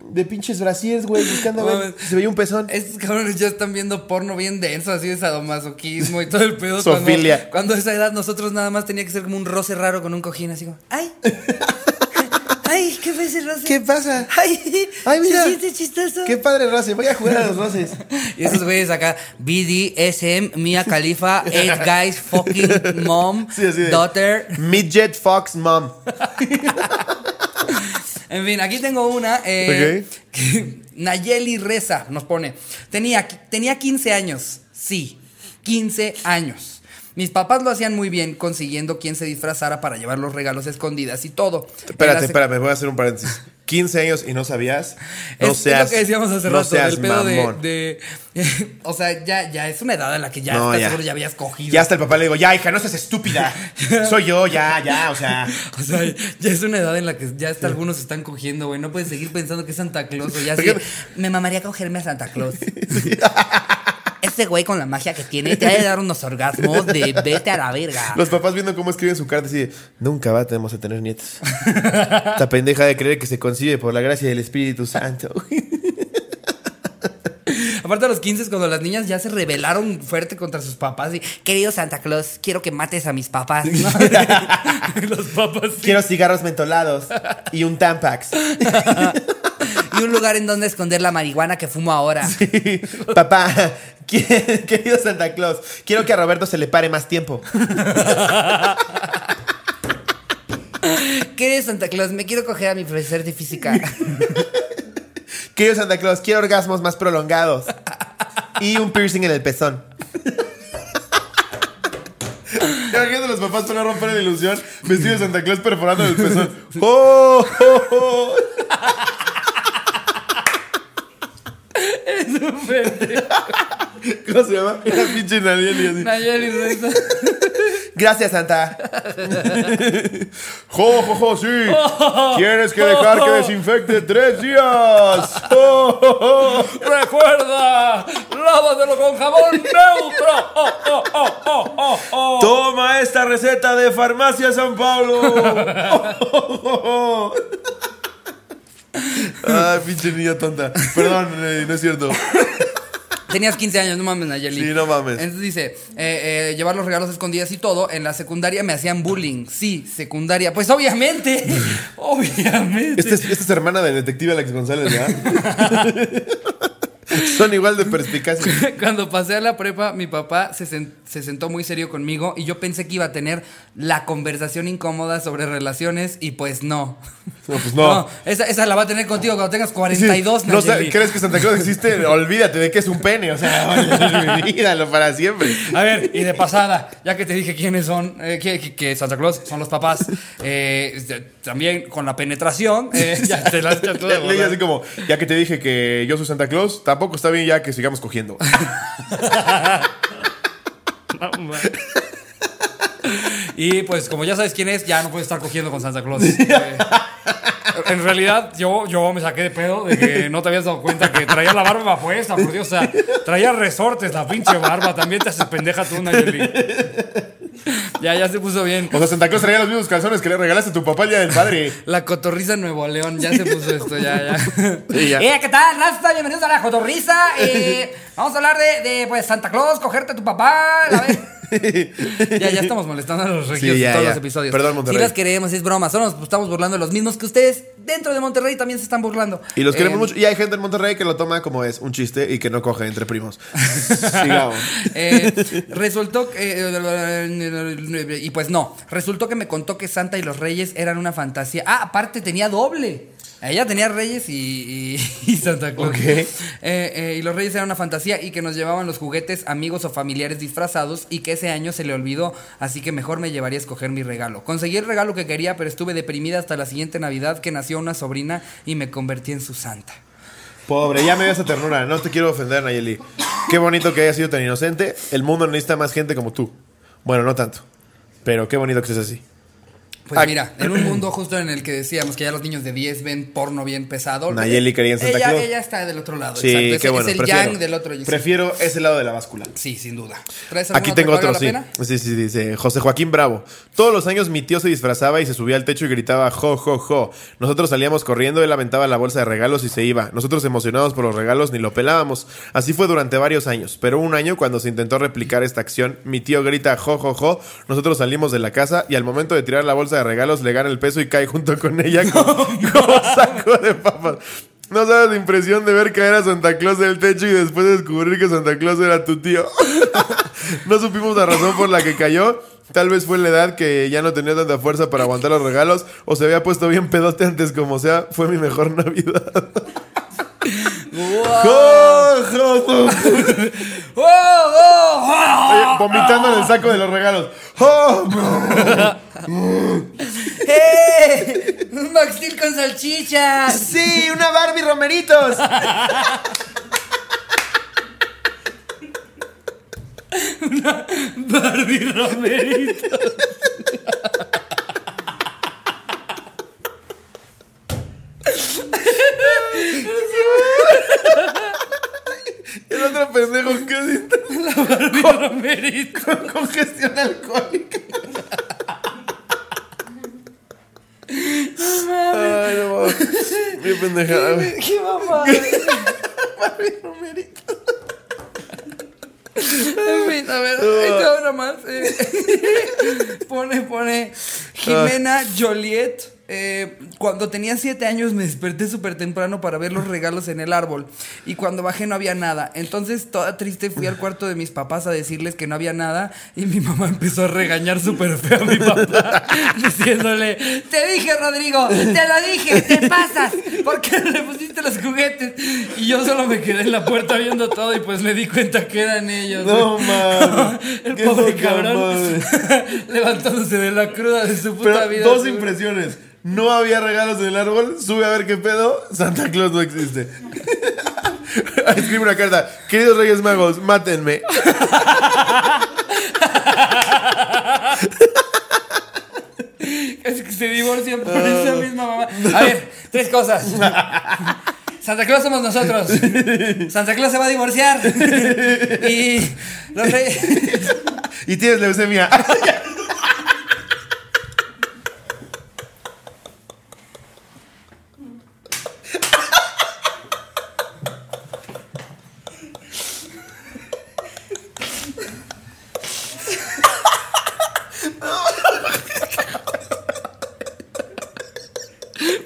de pinches brasiers, güey, buscando a ver si se veía un pezón. Estos cabrones ya están viendo porno bien denso, así de sadomasoquismo y todo el pedo. Zoofilia. Cuando, cuando a esa edad nosotros nada más tenía que ser como un roce raro con un cojín, así como, ¡ay! ¡ay! Ay, ¿qué ves, Rosy? ¿Qué pasa? Ay, Ay, mira. Se siente chistoso. Qué padre, Rosy. Voy a jugar a los roces. Y esos güeyes acá, BDSM, Mia Khalifa, eight guys, fucking mom, Sí, daughter. Midget Fox Mom. En fin, aquí tengo una. Eh, que Nayeli Reza nos pone. Tenía, tenía 15 años. Sí, 15 años. Mis papás lo hacían muy bien consiguiendo quien se disfrazara para llevar los regalos escondidas y todo. Espérate, espérame, voy a hacer un paréntesis. 15 años y no sabías. No es, es seas. lo que decíamos hace no rato, seas del pedo de, mamón. de- O sea, ya, ya es una edad en la que ya No, estás ya. seguro ya habías cogido. Ya hasta el papá le digo, ya, hija, no seas estúpida. Soy yo, ya, ya, o sea. O sea, ya es una edad en la que ya hasta algunos están cogiendo, güey. No pueden seguir pensando que es Santa Claus. O ya Porque- me mamaría cogerme a Santa Claus. Ese güey con la magia que tiene te ha de dar unos orgasmos de vete a la verga. Los papás viendo cómo escriben su carta así, nunca va, tenemos a tener nietos. Esta pendeja de creer que se concibe por la gracia del Espíritu Santo. Aparte a los 15 cuando las niñas ya se rebelaron fuerte contra sus papás y querido Santa Claus, quiero que mates a mis papás. los papás sí. Quiero cigarros mentolados y un Tampax. Y un lugar en donde esconder la marihuana que fumo ahora. Papá, querido Santa Claus, quiero que a Roberto se le pare más tiempo. Querido Santa Claus, me quiero coger a mi profesor de física. Querido Santa Claus, quiero orgasmos más prolongados. Y un piercing en el pezón. Imagínate los papás para no romper la ilusión, vestido de Santa Claus perforando el pezón. ¡Oh! oh, oh! ¿Cómo se llama? Era pinche Nayeli así. Nayeli. Gracias, Santa. ¡Jo, jo, jo, sí! Tienes que dejar que desinfecte tres días. Recuerda, lávatelo con jabón neutro. Toma esta receta de Farmacia San Pablo. Ay, pinche niña tonta. Perdón, eh, no es cierto. Tenías 15 años, no mames, Nayeli. Sí, no mames. Entonces dice, eh, eh, llevar los regalos escondidas y todo. En la secundaria me hacían bullying. Sí, secundaria. Pues obviamente. obviamente. Esta es, esta es hermana del detective Alex González, ¿verdad? Son igual de perspicaces. Cuando pasé a la prepa, mi papá se, sen- se sentó muy serio conmigo y yo pensé que iba a tener la conversación incómoda sobre relaciones y pues no. No, pues no. esa, esa la va a tener contigo cuando tengas 42, Sí, no. ¿Crees que Santa Claus existe? Olvídate de que es un pene. O sea, olvídalo para siempre. A ver, y de pasada, ya que te dije quiénes son, eh, que, que- Santa Claus son los papás, eh, también con la penetración, eh, ya te las echas todas de Le dije volar. así como, ya que te dije que yo soy Santa Claus, tampoco está bien ya que sigamos cogiendo. Y pues como ya sabes quién es, ya no puedes estar cogiendo con Santa Claus. Eh, en realidad, yo, yo me saqué de pedo de que no te habías dado cuenta que traía la barba puesta, por Dios. O sea, traía resortes la pinche barba. También te haces pendeja tú, Nayeli. Ya, ya se puso bien. O sea, Santa Claus traía los mismos calzones que le regalaste a tu papá el día del padre. La cotorriza Nuevo León, ya se puso esto, ya, ya. Sí, ya. Eh, ¿qué tal, Rasta? Bienvenidos a la cotorriza. Eh, vamos a hablar de, de, pues, Santa Claus, cogerte a tu papá. La vez. ya, ya estamos molestando a los regios Sí, ya, en todos ya. los episodios. Perdón, Monterrey. Sí las queremos, es broma. Solo nos estamos burlando de los mismos que ustedes dentro de Monterrey también se están burlando. Y los queremos Eh, mucho. Y hay gente en Monterrey que lo toma como es un chiste y que no coge entre primos. Sigamos. Eh, resultó que. eh, y pues no. Resultó que me contó que Santa y los Reyes eran una fantasía. Ah, aparte tenía doble. Ella tenía Reyes y, y- y Santa Claus. Eh, eh, y los Reyes eran una fantasía y que nos llevaban los juguetes amigos o familiares disfrazados y que ese año se le olvidó. Así que mejor me llevaría a escoger mi regalo. Conseguí el regalo que quería, pero estuve deprimida hasta la siguiente Navidad que nació una sobrina y me convertí en su Santa. Pobre, ya me dio esa ternura. No te quiero ofender, Nayeli. Qué bonito que hayas sido tan inocente. El mundo necesita más gente como tú. Bueno, no tanto. Pero qué bonito que seas así. Pues Ah. mira, en un mundo justo en el que decíamos que ya los niños de 10 ven porno bien pesado. Nayeli quería en Santa ella, Claus. ella está del otro lado. Sí, exacto. Es- qué bueno. Es el prefiero, yang del otro. sí. Prefiero ese lado de la báscula. Sí, sin duda. ¿Traes Aquí tengo otro, sí. pena? Sí, sí, dice José Joaquín Bravo. Todos los años mi tío se disfrazaba y se subía al techo y gritaba jo, jo, jo. Nosotros salíamos corriendo, él aventaba la bolsa de regalos y se iba. Nosotros emocionados por los regalos ni lo pelábamos. Así fue durante varios años. Pero un año cuando se intentó replicar esta acción, mi tío grita jo, jo, jo. Nosotros salimos de la casa y al momento de tirar la bolsa de de regalos, le gana el peso y cae junto con ella como, como saco de papas. No sabes la impresión de ver caer a Santa Claus del techo y después descubrir que Santa Claus era tu tío. no supimos la razón por la que cayó. Tal vez fue la edad que ya no tenía tanta fuerza para aguantar los regalos o se había puesto bien pedote antes como sea. Fue mi mejor Navidad. Vomitando en el saco de los regalos. ¡Eh! ¡Un Max Steel con salchichas! ¡Sí! ¡Una Barbie Romeritos! Barbie Romerito. El otro pendejo que Barbie Romerito. con congestión alcohólica. Ay, no mames. Mi pendejada, güey. ¡Qué mamá! Barbie Romeritos. En fin, a ver, ahí te más. eh. pone, pone Jimena Joliet. Eh, cuando tenía siete años me desperté súper temprano para ver los regalos en el árbol y cuando bajé no había nada. Entonces, toda triste, fui al cuarto de mis papás a decirles que no había nada y mi mamá empezó a regañar súper feo a mi papá diciéndole, te dije Rodrigo, te lo dije, te pasas, ¿por qué no le pusiste los juguetes? Y yo solo me quedé en la puerta viendo todo y pues me di cuenta que eran ellos. No mames. El pobre cabrón levantándose de la cruda de su puta Pero vida. dos impresiones. No había regalos en el árbol. Sube a ver qué pedo. Santa Claus no existe. Escribe una carta. Queridos Reyes Magos, mátenme. Es que se divorcian por esa misma mamá. A ver, tres cosas. Santa Claus somos nosotros. Santa Claus se va a divorciar. Y los reyes. Y tienes leucemia.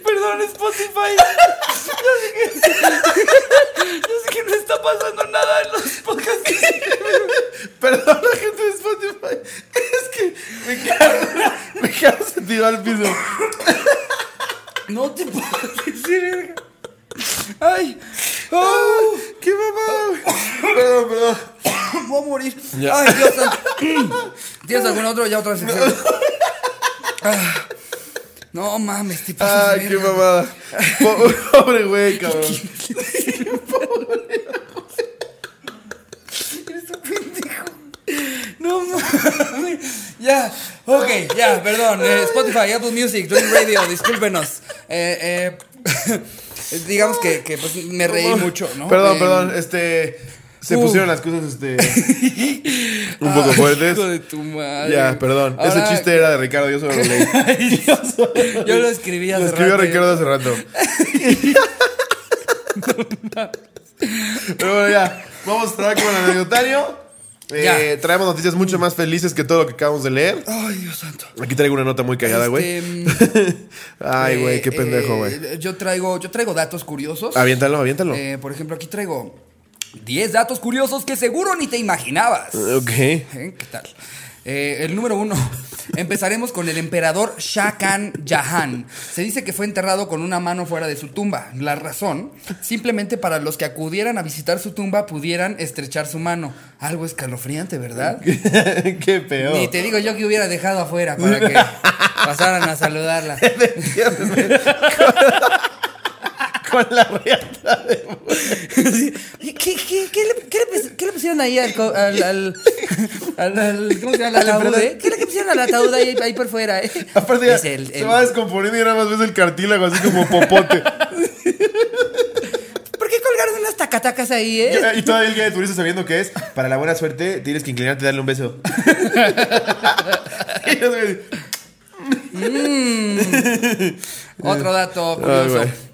Perdón, Spotify. Yo sé que. Yo sé que no está pasando nada en los podcasts. Perdón, la gente de Spotify. Es que me quedo, me quedo sentido al piso. No te puedo decir, verga. Ay. Oh, ¡Qué mamá! Perdón, perdón. voy a morir. Ya. Ay, Dios santo. ¿Tienes algún otro? Ya otra sección. Ah, No mames, te pasas Ay, qué mamada. Po- Pobre güey, cabrón. Eres un pendejo. No mames. Ya, ok, ya, perdón. eh, Spotify, Apple Music, Dream Radio, discúlpenos. Eh, eh, digamos que, que, pues, me reí mucho, ¿no? Perdón, Eh, perdón. Este. Se Uh. pusieron las cosas, este. un poco fuertes. Hijo de tu madre. Ya, perdón. Ahora- Ese chiste era de Ricardo, yo solo lo leí. Ay, Yo lo escribí hace Lo escribió rato. Ricardo hace rato. Pero bueno, ya. Vamos a traer con el anecdotario. Eh, traemos noticias mucho más felices que todo lo que acabamos de leer. Ay, Dios santo. Aquí traigo una nota muy cagada, güey. Este, Ay, güey, qué eh, pendejo, güey. eh, yo traigo, yo traigo datos curiosos. Aviéntalo, aviéntalo. Por ejemplo, aquí traigo 10 datos curiosos que seguro ni te imaginabas. ok. ¿Eh? ¿Qué tal? Eh, el número uno. Empezaremos con el emperador Shah Khan Jahan. Se dice que fue enterrado con una mano fuera de su tumba. La razón, simplemente para los que acudieran a visitar su tumba pudieran estrechar su mano. Algo escalofriante, ¿verdad? qué peor. Ni te digo yo que hubiera dejado afuera para que pasaran a saludarla. Con la reata de. ¿Qué, qué, qué, qué le, qué le pus- qué le pusieron ahí al, co- al, al, al- al- ¿Cómo se llama? Al ataúd, ¿eh? ¿Qué le pusieron al ataúd ahí, ahí por fuera? eh? Aparte, ya Es el- se el- va descomponiendo y nada más ves el cartílago así como popote. ¿Por qué colgaron unas tacatacas ahí, eh? y todavía el guía de turista sabiendo que es para la buena suerte tienes que inclinarte y darle un beso. Y yo soy- Otro dato curioso. güey.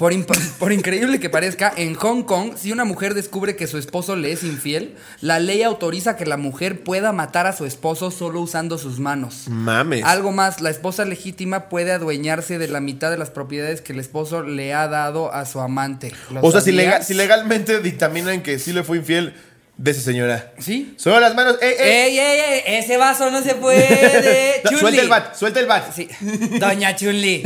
Por, increíble que parezca, en Hong Kong, si una mujer descubre que su esposo le es infiel, la ley autoriza que la mujer pueda matar a su esposo solo usando sus manos. Mames. Algo más, la esposa legítima puede adueñarse de la mitad de las propiedades que el esposo le ha dado a su amante. ¿Lo O sea, si, legalmente dictaminan que sí le fue infiel, de esa señora. ¿Sí? Sube las manos. ¡Ey, ey! ¡Ey, ey, ey! Ese vaso no se puede. No, suelta el bat, suelta el bat. Sí. Doña Chunli,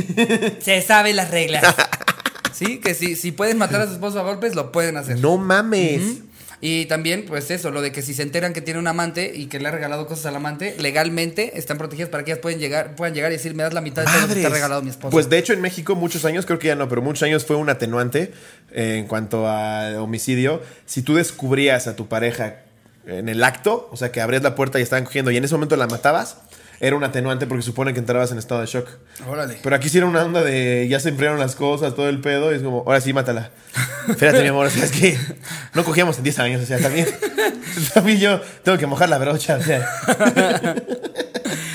se sabe las reglas. Sí, que si, si pueden matar a su esposo a golpes, lo pueden hacer. No mames. Y también, pues eso, lo de que si se enteran que tiene un amante y que le ha regalado cosas al amante, legalmente están protegidas para que ellas pueden llegar, puedan llegar y decir, me das la mitad de todo lo que te ha regalado mi esposo. Pues de hecho en México muchos años, creo que ya no, pero muchos años fue un atenuante eh, en cuanto a homicidio. Si tú descubrías a tu pareja en el acto, o sea que abrías la puerta y estaban cogiendo y en ese momento la matabas, era un atenuante porque supone que entrabas en estado de shock. Órale. Pero aquí sí era una onda de ya se enfriaron las cosas, todo el pedo, y es como, ahora sí, mátala. Fíjate, mi amor, o sea, es que no cogíamos en 10 años, o sea, también, también yo tengo que mojar la brocha, o sea.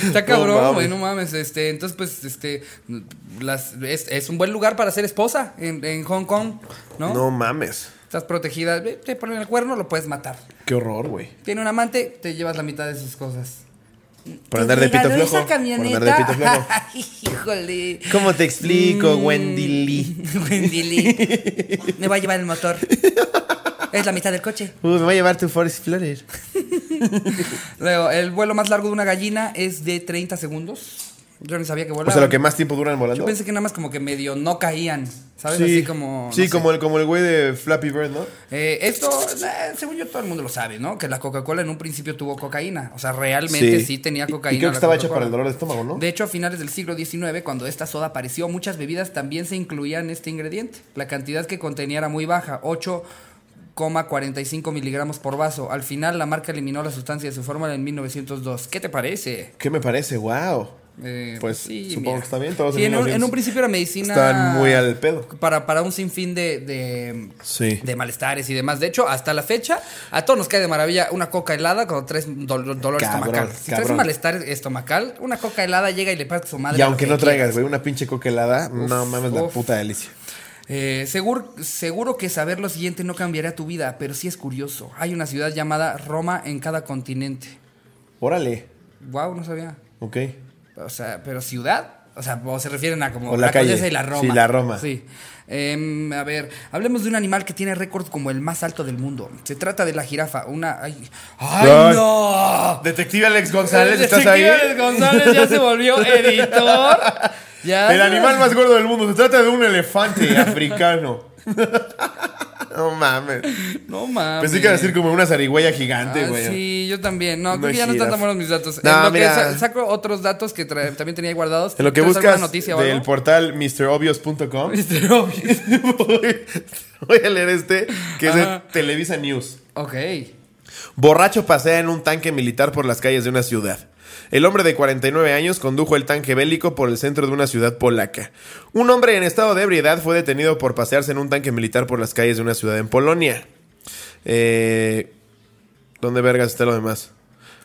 Está cabrón, güey, no mames. Este, entonces, pues, este, las, es, es un buen lugar para ser esposa en, en Hong Kong, ¿no? No mames. Estás protegida, te ponen el cuerno, lo puedes matar. Qué horror, güey. Tiene un amante, te llevas la mitad de sus cosas. Por andar de ¿Te pito flojo. Por andar de pito flojo. Híjole. ¿Cómo te explico, Mm. Wendy Lee? Wendy Lee. Me va a llevar el motor. Es la mitad del coche. Uy, me va a llevar tu Forest Explorer. Luego, el vuelo más largo de una gallina es de 30 segundos. Yo ni sabía que O volaba. sea, lo que más tiempo duran volando. Yo pensé que nada más como que medio no caían. ¿Sabes? sí, Así como. no sí sé. como, el, como el güey de Flappy Bird, ¿no? Eh, esto, eh, según yo, todo el mundo lo sabe, ¿no? Que la Coca-Cola en un principio tuvo cocaína. O sea, realmente sí, tenía cocaína. Y creo que estaba hecha para el dolor de estómago, ¿no? De hecho, a finales del siglo XIX, cuando esta soda apareció, muchas bebidas también se incluían este ingrediente. La cantidad que contenía era muy baja, 8,45 miligramos por vaso. Al final, la marca eliminó la sustancia de su fórmula en 1902. ¿Qué te parece? ¿Qué me parece? ¡Wow! Eh, Pues, sí, supongo mira. que está bien, todos Sí, en un, 1900 en un principio era medicina. Estaban muy al pedo. Para, para un sinfín de, de, Sí. de malestares y demás. De hecho, hasta la fecha, a todos nos cae de maravilla una coca helada cuando traes dol- dolor estomacal. Si traes cabrón. malestar estomacal, una coca helada llega y le parte a su madre. Y aunque que no traigas, güey, una pinche coca helada, no mames, la puta delicia. Eh, seguro, seguro que saber lo siguiente no cambiaría tu vida, pero sí es curioso. Hay una ciudad llamada Roma en cada continente. Órale. Wow, no sabía. Ok. O sea, pero ciudad. O sea, o se refieren a como O la la, calle. Y la Roma. Sí, la Roma. Sí. Em, a ver, hablemos de un animal que tiene récord como el más alto del mundo. Se trata de la jirafa. Una. ¡Ay! ¡Ay, no! Detective Alex González, ¿estás ahí? Ezequiel González ya se volvió editor. Ya El animal más gordo del mundo. Se trata de un elefante africano. no mames. No mames. Pensé que iba a decir como una zarigüeya gigante, Ah, güey. sí, yo también. No, creo que ya no están tan buenos mis datos. No, en lo mira. que sa- saco otros datos que también tenía guardados. En lo que ¿Tienes alguna buscas noticia del algo? portal MrObvious.com, Mr. Obvious. voy, voy a leer este, que es de. Televisa News. Ok. Borracho pasea en un tanque militar por las calles de una ciudad. El hombre de 49 años condujo el tanque bélico por el centro de una ciudad polaca. Un hombre en estado de ebriedad fue detenido por pasearse en un tanque militar por las calles de una ciudad en Polonia. Eh, ¿Dónde vergas está lo demás?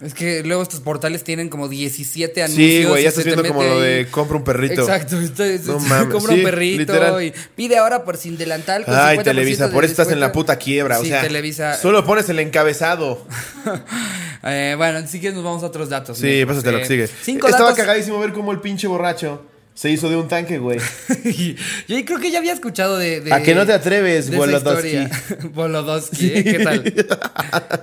Es que luego estos portales tienen como 17 anuncios. Sí, güey, ya estás viendo como lo de compra un perrito. Exacto, está- está- No mames, compra sí, un perrito literal. y pide ahora por sin delantal. Con Ay, 50% Televisa, por eso estás en la puta quiebra. o sea, Televisa. solo pones el encabezado. Eh, bueno, si quieres nos vamos a otros datos. Sí, Mira, pásate lo eh, que sigue. Estaba datos. cagadísimo ver cómo el pinche borracho se hizo de un tanque, güey. Yo creo que ya había escuchado de. de- ¿A que no te atreves, historia. Volodowski, ¿eh? ¿qué tal?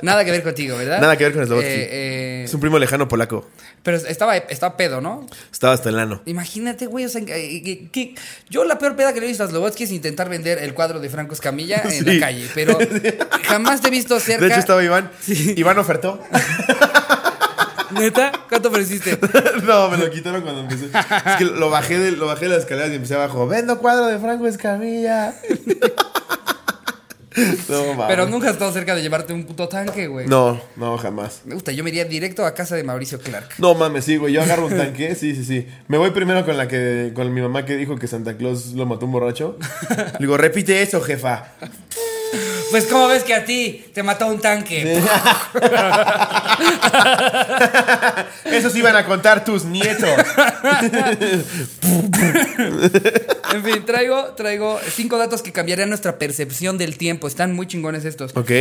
Nada que ver contigo, ¿verdad? Nada que ver con Slobodsky. Eh, eh, Es un primo lejano polaco. pero estaba, estaba pedo, ¿no? Estaba hasta el ano. Imagínate, güey, o sea, que- que- yo la peor peda que le he visto a Slobodsky es intentar vender el cuadro de Franco Escamilla en Sí. la calle, pero jamás te he visto cerca. De hecho, estaba Iván. Sí. Iván ofertó. ¿Neta? ¿Cuánto ofreciste? no, me lo quitaron cuando empecé. Es que lo bajé de, lo bajé de las escaleras y empecé abajo. Vendo cuadro de Franco Escamilla. no. Pero nunca has estado cerca de llevarte un puto tanque, güey. No, no, jamás. Me gusta, yo me iría directo a casa de Mauricio Clark. No mames, sí, güey. Yo agarro un tanque, sí, sí, sí. Me voy primero con la que, con mi mamá que dijo que Santa Claus lo mató un borracho. Le digo, repite eso, jefa. Pues como ves que a ti te mató un tanque. Eso sí iban a contar tus nietos. En fin, traigo, traigo cinco datos que cambiarían nuestra percepción del tiempo. Están muy chingones estos. Ok.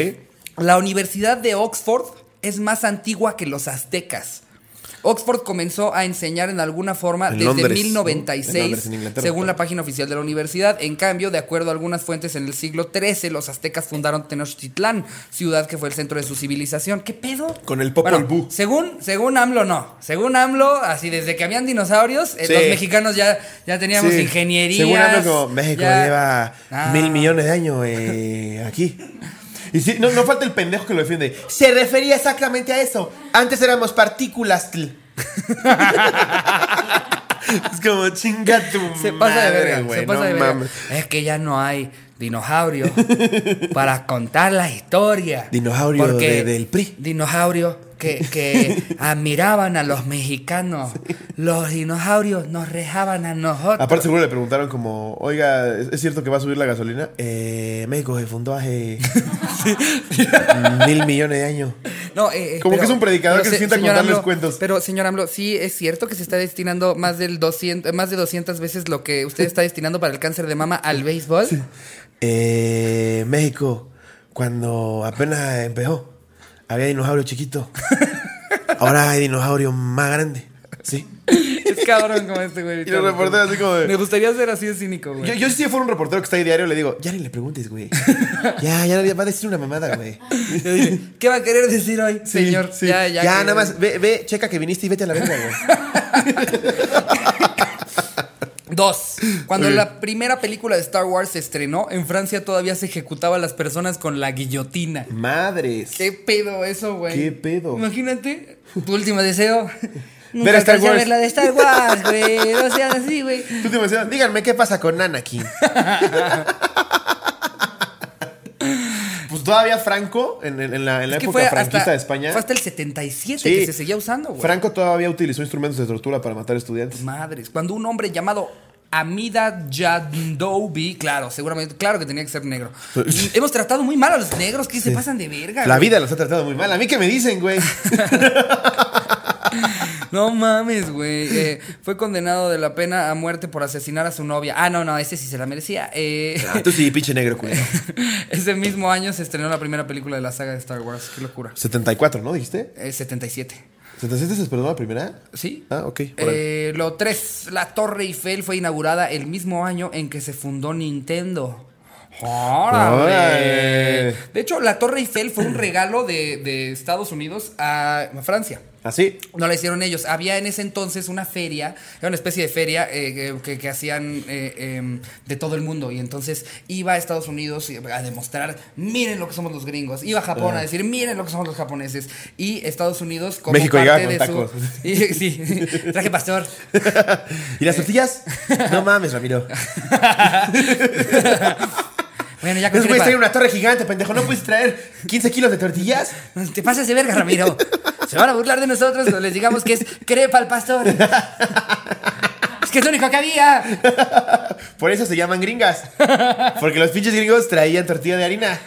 La Universidad de Oxford es más antigua que los aztecas. Oxford comenzó a enseñar en alguna forma En desde Londres, ¿no? 1096, En Londres, en Inglaterra. según la página oficial de la universidad. En cambio, de acuerdo a algunas fuentes, en el siglo XIII los aztecas fundaron Tenochtitlán, ciudad que fue el centro de su civilización. ¿Qué pedo? Con el Popol Bueno, Vuh. Según, según AMLO, no. Según AMLO, así desde que habían dinosaurios, eh, Sí. los mexicanos ya, ya teníamos Sí. ingeniería. Según como México ya- lleva Ah. mil millones de años eh, aquí. Y sí, no, no falta el pendejo que lo defiende. Se refería exactamente a eso. Antes éramos partículas. tl. es como chinga tu Se pasa de madre, verga, güey, se pasa no de verga. mames. Es que ya no hay dinosaurio para contar la historia. Dinosaurio Porque de- del PRI. Dinosaurio que, que admiraban a los mexicanos. Los dinosaurios nos rejaban a nosotros. Aparte seguro le preguntaron como, oiga, ¿es cierto que va a subir la gasolina? Eh, México se fundó hace mil millones de años. No, eh, eh, Como que es un predicador que se sienta a contarles AMLO, cuentos. Pero, señor AMLO, sí es cierto que se está destinando más, del 200, más de 200 veces lo que usted está destinando para el cáncer de mama al béisbol. Eh, México, cuando apenas empezó, había dinosaurio chiquito. Ahora hay dinosaurio más grande. Sí. Es cabrón como este güey. Y los reporteros así como de- Me gustaría ser así de cínico, güey. Yo, yo si fuera un reportero que está ahí diario, le digo, ya ni le preguntes, güey. Ya, ya nadie va a decir una mamada, güey. ¿Qué va a querer decir hoy, Sí, señor? sí. Ya, ya. Ya, que- nada más, ve, ve, checa que viniste y vete a la verga, güey. Dos. Cuando la primera película de Star Wars se estrenó, en Francia todavía se ejecutaba a las personas con la guillotina. Madres. ¿Qué pedo eso, güey? ¿Qué pedo? Imagínate, tu último deseo. Ver Nunca a Star Wars. ver la de Star Wars, güey. No seas así, güey. Tú te emocionas. Díganme qué pasa con Anakin. todavía Franco, en, la, en época franquista hasta, de España. fue hasta el 77 Sí. que se seguía usando, güey. Franco todavía utilizó instrumentos de tortura para matar estudiantes. Madres. Cuando un hombre llamado Amida Jandoubi, claro, seguramente, claro que tenía que ser negro. Hemos tratado muy mal a los negros, que se pasan de verga. La güey. vida los ha tratado muy mal. A mí que me dicen, güey. No mames, güey. Eh, fue condenado de la pena a muerte por asesinar a su novia. Ah, no, no, ese sí se la merecía. Eh, Ah, tú sí, pinche negro, güey. ese mismo año se estrenó la primera película de la saga de Star Wars. Qué locura. 74, ¿no? ¿Dijiste? Eh, 77. ¿77 se esperó la primera? ¿Sí? Ah, ok. Eh, lo tres, la Torre Eiffel fue inaugurada el mismo año en que se fundó Nintendo. ¡Órale! Órale. De hecho, la Torre Eiffel fue un regalo de, de Estados Unidos a Francia. ¿Así? No la hicieron ellos. Había en ese entonces una feria, era una especie de feria eh, que, que hacían eh, em, de todo el mundo. Y entonces iba a Estados Unidos a demostrar, miren lo que somos los gringos. Iba a Japón a decir, miren lo que somos los japoneses. Y Estados Unidos, como México parte de tacos. su. Y- sí, traje pastor. ¿Y las tortillas? No mames, Ramiro. Bueno, ya con crepa. traen una torre gigante, pendejo. ¿No puedes traer 15 kilos de tortillas? Te pasas de verga, Ramiro. Se van a burlar de nosotros cuando les digamos que es crepa al pastor. Es que es lo único que había. Por eso se llaman gringas. Porque los pinches gringos traían tortilla de harina.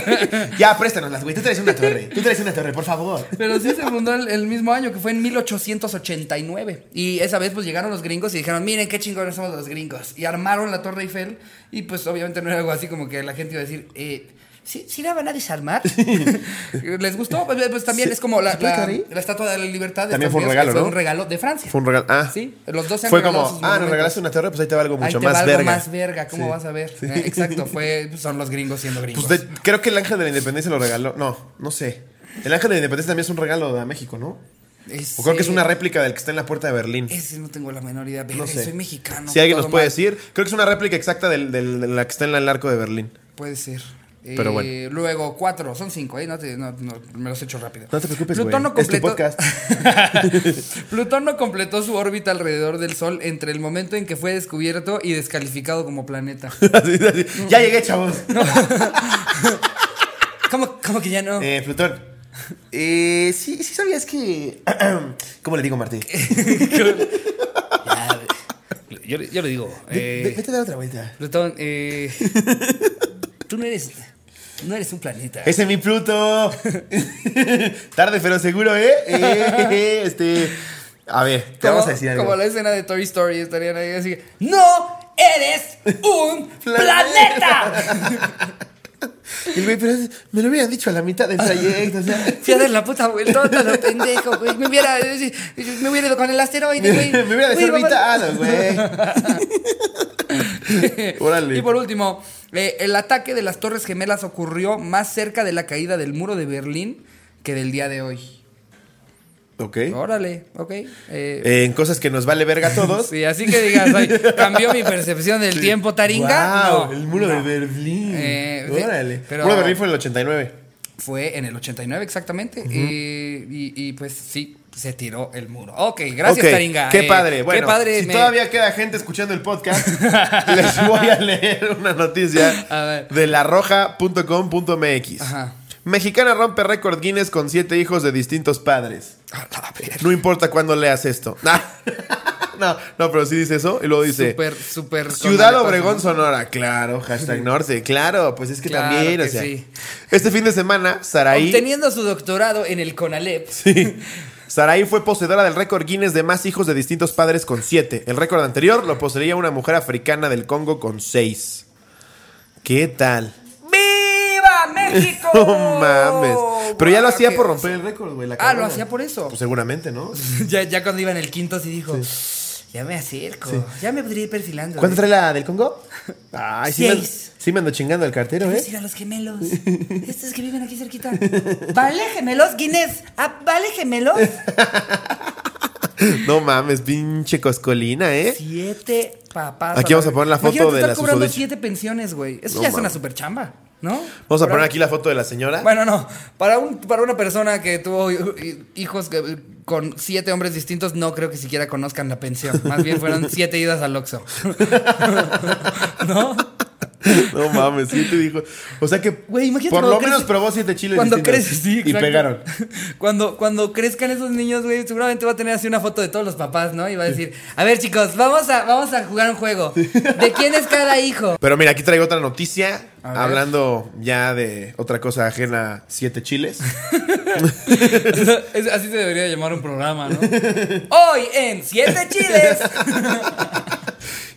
ya, préstanoslas, güey. Tú traes una torre. Tú traes una torre, por favor. Pero sí se fundó el, el mismo año, que fue en 1889. Y esa vez pues llegaron los gringos y dijeron, miren qué chingones somos los gringos. Y armaron la Torre Eiffel y pues obviamente no era algo así como que la gente iba a decir, eh, ¿sí, sí la van a desarmar? ¿Les gustó? Pues, pues, también Sí. es como la, ¿Se puede la, Estatua de la Libertad de También fue un regalo, ¿no? Fue un regalo de Francia. Fue un regalo. Ah. Sí, los dos se han Fue como, sus ah, nos regalaste una torre, pues ahí te va algo mucho Ahí te más va algo verga. más verga, ¿cómo Sí. vas a ver? Eh, exacto, fue, pues, son los gringos siendo gringos. Pues de- creo que el ángel de la independencia lo regaló. No, no sé. El ángel de la independencia también es un regalo de México, ¿no? O creo que es una réplica del que está en la puerta de Berlín. Ese no tengo la menor idea. No Verga, sé. Soy mexicano. si alguien nos puede mal. decir, creo que es una réplica exacta de la que está en el arco de Berlín. Puede ser. Pero Eh, bueno. Luego, cuatro, son cinco, ¿eh? No, te- no- no, me los echo rápido. No te preocupes, Plutón güey. no Es tu completó- podcast. Plutón no completó su órbita alrededor del Sol entre el momento en que fue descubierto y descalificado como planeta. Ya llegué, chavos. ¿Cómo, cómo que ya no? Eh, Plutón. Eh, sí, sí sabías que. ¿Cómo le digo, Martí? Ya, yo, yo le digo. Eh, ve- Vete a dar otra vuelta. Plutón, eh, tú no eres. No eres un planeta. Ese es mi Pluto. Tarde pero seguro, ¿eh? Eh, Este. A ver, te como, vamos a decir algo. como la escena de Toy Story estarían ahí así. ¡No eres un planeta! El güey, pero es- me lo hubieran dicho a la mitad del trayecto. O sea, Fui a dar la puta vueltota, lo pendejo, güey. Me hubiera, me hubiera ido con el asteroide, güey. me hubiera desorbitado, güey. Órale. Y por último, eh, el ataque de las Torres Gemelas ocurrió más cerca de la caída del muro de Berlín que del día de hoy. Ok. Órale, ok. eh, Eh, en cosas que nos vale verga a todos. sí, así que digas, ay, cambió mi percepción del tiempo, Taringa. No, el muro no. de Berlín. Eh, sí, Órale. pero- El muro de Berlín fue en el 89. Fue en el 89 exactamente. y, y- y, pues sí, se tiró el muro. Ok, gracias Taringa. Qué Eh, padre. Bueno, qué padre. si me- todavía queda gente escuchando el podcast, les voy a leer una noticia A ver. de larroja.com.mx. Ajá. Mexicana rompe récord Guinness con siete hijos de distintos padres. No importa cuándo leas esto. no, no, pero sí dice eso. Y luego dice... Súper, súper. Ciudad Obregón, Sonora. Claro, hashtag norte. Claro, pues es que Claro también, o que sea. sí. Este fin de semana, Saraí... Obteniendo su doctorado en el CONALEP. Sí. Saraí fue poseedora del récord Guinness de más hijos de distintos padres con siete. El récord anterior lo poseía una mujer africana del Congo con seis. ¿Qué tal? ¡Viva México! No mames. Pero ya lo hacía por romper el récord, güey. la Ah, cabrona. lo hacía por eso. Pues seguramente, ¿no? ya, ya cuando iba en el quinto sí dijo, ya me acerco, ya me podría ir perfilando. ¿Cuánto trae la del Congo? Ay, sí me, Seis. sí me ando chingando al cartero, ¿eh? ir a los gemelos. Estos que viven aquí cerquita. ¿Vale gemelos, Guinness? Ah, ¿Vale gemelos? No mames, pinche coscolina, ¿eh? Siete papás. Aquí vamos a poner la foto Imagínate de estar la cobrando susodicha. siete pensiones, güey. Eso No ya es una super chamba, ¿no? Vamos a Para- poner aquí la foto de la señora. Bueno, no. Para, un, para una persona que tuvo hi- hijos que- con siete hombres distintos, no creo que siquiera conozcan la pensión. Más bien fueron siete idas al Oxxo. ¿No? No mames, siete dijo. O sea que Güey, imagínate por lo menos probó siete chiles Cuando creces, sí, Y pegaron. Cuando, cuando crezcan esos niños, güey, seguramente va a tener así una foto de todos los papás, ¿no? Y va a decir, a ver, chicos, vamos a, vamos a jugar un juego. ¿De quién es cada hijo? Pero mira, aquí traigo otra noticia. Hablando ya de otra cosa ajena, siete chiles. Es- así se debería llamar un programa, ¿no? Hoy en Siete Chiles.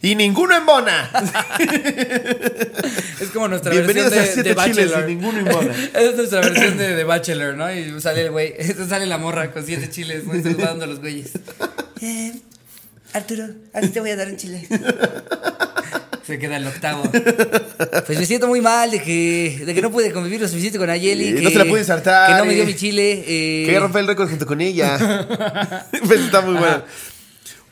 y ninguno en bona. Es como nuestra Bienvenidos versión a de, Siete de Chiles Bachelor. y ninguno embona. es nuestra versión de, de Bachelor, ¿no? Y sale el güey, sale la morra con siete chiles, ¿no? Y saludando a los güeyes. Eh, Arturo, a ti te voy a dar un chile. Se queda el octavo. Pues me siento muy mal de que, de que no pude convivir lo suficiente con Ayeli. Eh, que, no se la pude insertar, Que no me dio eh. mi chile. eh. Quería romper el récord junto con ella. pues está muy buena.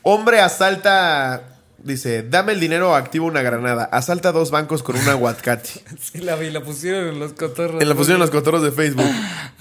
Hombre asalta. Dice, dame el dinero o activo una granada. Asalta dos bancos con un aguacate. Sí, la vi, la pusieron en los cotorros. En la pusieron los cotorros de Facebook.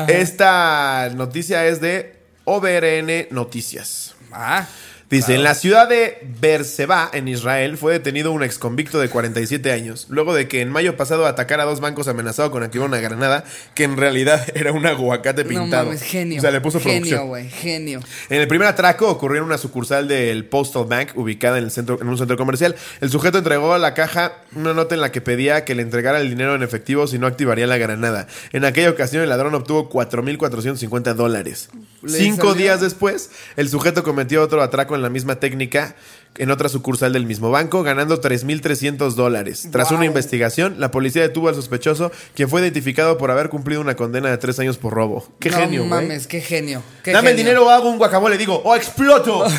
Esta noticia es de OBRN Noticias. Ah, Dice, en la ciudad de Beerseba, en Israel, fue detenido un ex convicto de 47 años, luego de que en mayo pasado atacara a dos bancos amenazado con activar una granada, que en realidad era un aguacate no pintado. mames, genio. O sea, le puso Genio, producción. güey, genio. En el primer atraco ocurrió en una sucursal del Postal Bank ubicada en, el centro, en un centro comercial. El sujeto entregó a la caja una nota en la que pedía que le entregara el dinero en efectivo si no activaría la granada. En aquella ocasión el ladrón obtuvo 4.450 dólares. Cinco salió- días después, el sujeto cometió otro atraco en la misma técnica en otra sucursal del mismo banco, ganando 3.300 dólares. Tras Wow. una investigación, la policía detuvo al sospechoso, quien fue identificado por haber cumplido una condena de tres años por robo. ¡Qué no genio, mames, qué genio. qué Dame el dinero o hago un guacamole, digo, o exploto.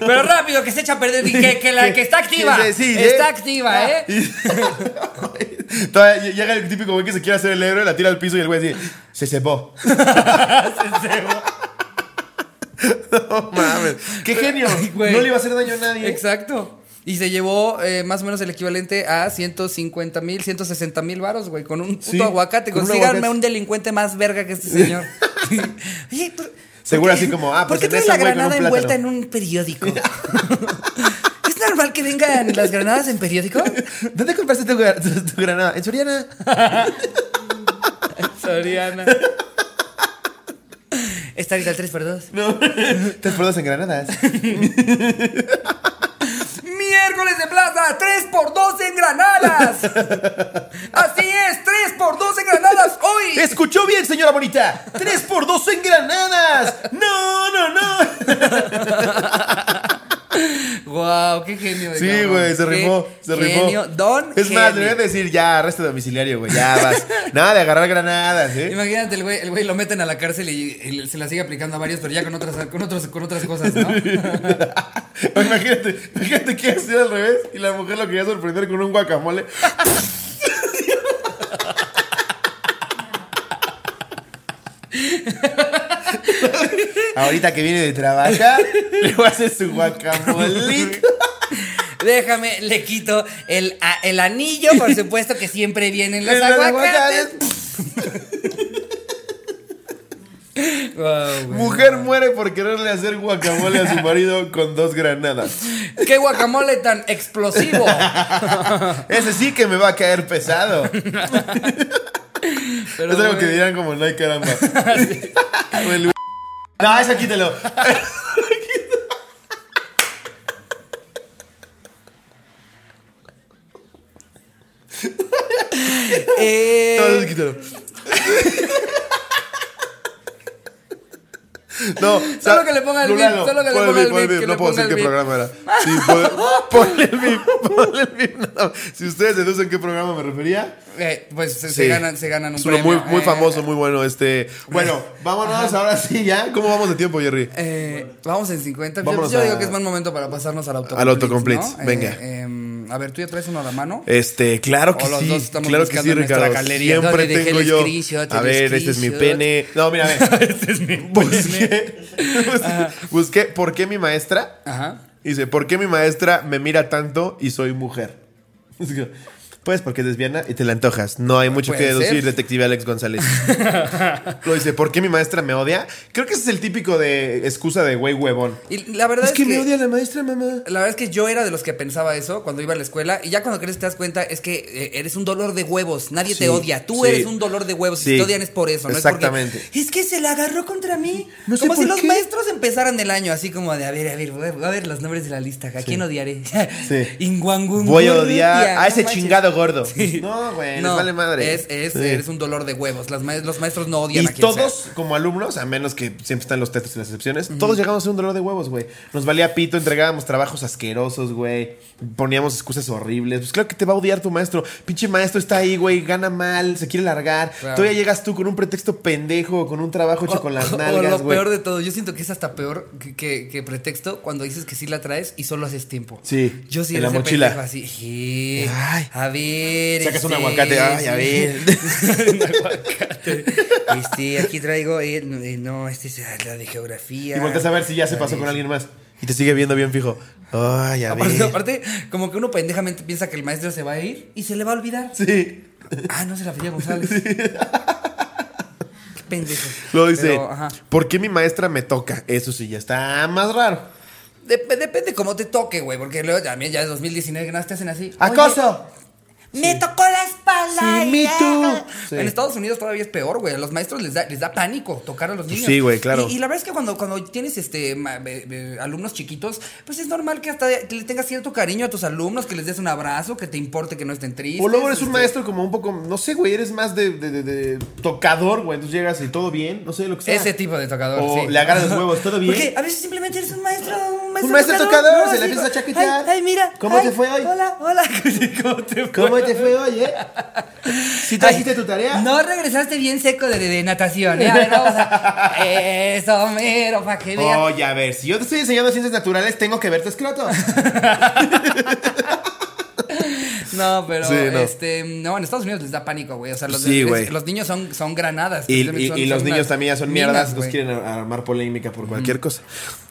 Pero rápido, que se echa a perder y que, que la que está activa. Sí, sí, sí, está ¿eh? activa, ¿eh? Y todavía llega el típico güey que se quiere hacer el héroe, la tira al piso y el güey dice, se cebó. no mames. ¡Qué genio! Güey. No le iba a hacer daño a nadie. Exacto. Y se llevó eh, más o menos el equivalente a 150 mil, 160 mil varos, güey, con un puto Sí, aguacate. Consíganme un delincuente más verga que este señor. Oye, ¿por- Seguro así como, ah, pues ¿Por qué en trae la granada envuelta en un periódico? ¿Es normal que vengan las granadas en periódico? ¿Dónde compraste tu, tu- tu granada? En Soriana. Soriana. Está ahorita el 3x2. No. Tres por dos en granadas. Miércoles de plaza, 3 por 2 en granadas. Así es, 3 por 2 en granadas hoy. ¿Escuchó bien, señora bonita? ¡Tres por dos en granadas! ¡No, no, no! Wow, qué genio. Sí, güey, se rifó, se rifó. genio, Don Es más, genio. deberían decir ya, arresto domiciliario, güey, ya vas. Nada de agarrar granadas, ¿eh? Imagínate, el güey, el güey lo meten a la cárcel y, y se la sigue aplicando a varios, pero ya con otras, con otros, con otras cosas, ¿no? Imagínate, imagínate que sido al revés y la mujer lo quería sorprender con un guacamole. Ahorita que viene de trabajar, le voy a hacer su guacamolito. Déjame, le quito el, el anillo, por supuesto que siempre vienen los aguacates. Wow. Mujer muere por quererle hacer guacamole a su marido con dos granadas. ¡Qué guacamole tan explosivo! Ese sí que me va a caer pesado. Pero, es algo que dirán como no hay caramba. El- No, eso quítelo. eh, No, eso quítelo. No, Solo que le ponga el beep, Lulano, solo que le pon ponga el que No puedo decir qué programa era. Sí, pon- ponle el beep, ponle el nada más. Si ustedes deducen qué programa me refería. eh, pues se, ganan, se ganan un Es uno premio. muy, muy Eh, famoso, muy bueno. Este. Bueno, vámonos ahora sí ya. ¿Cómo vamos de tiempo, Jerry? Eh, vamos en 50. Yo- Vámonos yo, a- digo que es buen momento para pasarnos al autocomplete. Al autocomplete, ¿no? venga. Em, a ver, ¿tú ya traes uno a la mano? Este, claro que O los sí. dos estamos claro que sí, Ricardo. galería. Siempre ¿Dónde dejé tengo el yo. screenshot, A ver, este es mi pene. No, mira, a ver. este es mi Busqué, busqué por qué mi maestra. Ajá. Dice, ¿por qué mi maestra me mira tanto y soy mujer? Pues porque es lesbiana y te la antojas. No hay mucho que deducir, ser. detective Alex González. Lo dice, ¿por qué mi maestra me odia? Creo que ese es el típico de excusa de güey huevón. Y la verdad es, Es que me odia la maestra, mamá. La verdad es que yo era de los que pensaba eso cuando iba a la escuela y ya cuando creces te das cuenta es que eh, eres un dolor de huevos, nadie Sí, te odia, tú sí. eres un dolor de huevos Sí, si te odian es por eso, no exactamente. es porque es que se la agarró contra mí. No sé como si los maestros empezaran el año así como de a ver, a ver, voy a- ver los nombres de la lista, ¿a quién odiaré? Sí. Voy a odiar a ese no chingado gordo. Sí. No, güey, les No, vale madre. Es, es, Sí. eres un dolor de huevos. Las ma- los maestros no odian Y a quien sea. todos, como alumnos, a menos que siempre están los tetos y las excepciones, todos llegamos a ser un dolor de huevos, güey. Nos valía pito, entregábamos trabajos asquerosos, güey. Poníamos excusas horribles. Pues claro que te va a odiar tu maestro. Pinche maestro está ahí, güey, gana mal, se quiere largar. Claro. Todavía llegas tú con un pretexto pendejo, con un trabajo hecho O- con las o nalgas, lo güey. peor de todo, yo siento que es hasta peor que, que- que pretexto cuando dices que sí la traes y solo haces tiempo. Sí, Yo sí en la ese mochila. pendejo así. sí, Ay. a ver. Sacas un este, aguacate, ay, a sí. ver. un aguacate. Este, aquí traigo. eh, no, eh, no, este es la de geografía. Y volteas a ver si ya se pasó con alguien más. Y te sigue viendo bien fijo. Ay, a Aparte, ver. aparte, como que uno pendejamente piensa que el maestro se va a ir y se le va a olvidar. Sí. Ah, no se la pedía González. Qué pendejo. Lo dice, Pero, ajá. ¿por qué mi maestra me toca? Eso sí, ya está más raro. Dep- depende cómo te toque, güey, porque luego también ya es 2019 que nada te hacen así. ¡Acoso! Me tocó la espalda. Sí, y me too. Sí. En Estados Unidos todavía es peor, güey. A los maestros les da, les da pánico tocar a los niños. Sí, güey, claro. Y, y la verdad es que cuando, cuando tienes este ma- be- be- alumnos chiquitos, pues es normal que hasta que le tengas cierto cariño a tus alumnos, que les des un abrazo, que te importe que no estén tristes. O luego eres un este, maestro como un poco, no sé, güey, eres más de, de- de- de tocador, güey. Entonces llegas y todo bien, no sé lo que sea. Ese tipo de tocador, O sí. le agarras los huevos, todo bien. Porque a veces simplemente eres un maestro, un maestro, Un maestro tocador, ¿no? se le Así empiezas a chaquetear. Ay, ay, mira. ¿Cómo ay, te fue hoy? Hola, hola. ¿Cómo te fue? ¿Cómo te fue hoy, eh? ¿Sí trajiste Ay, tu tarea? No regresaste bien seco de, de natación. ¿eh? A ver, vamos a. Eso, mero, para que veas. Oye, a ver, si yo te estoy enseñando ciencias naturales, tengo que verte escroto. No, pero Sí, no. este. No, en Estados Unidos les da pánico, güey. O sea, los, Sí, niños son, son granadas. Y, y- son- y los son niños también ya son minas, mierdas, güey. quieren ar- armar polémica por cualquier cosa.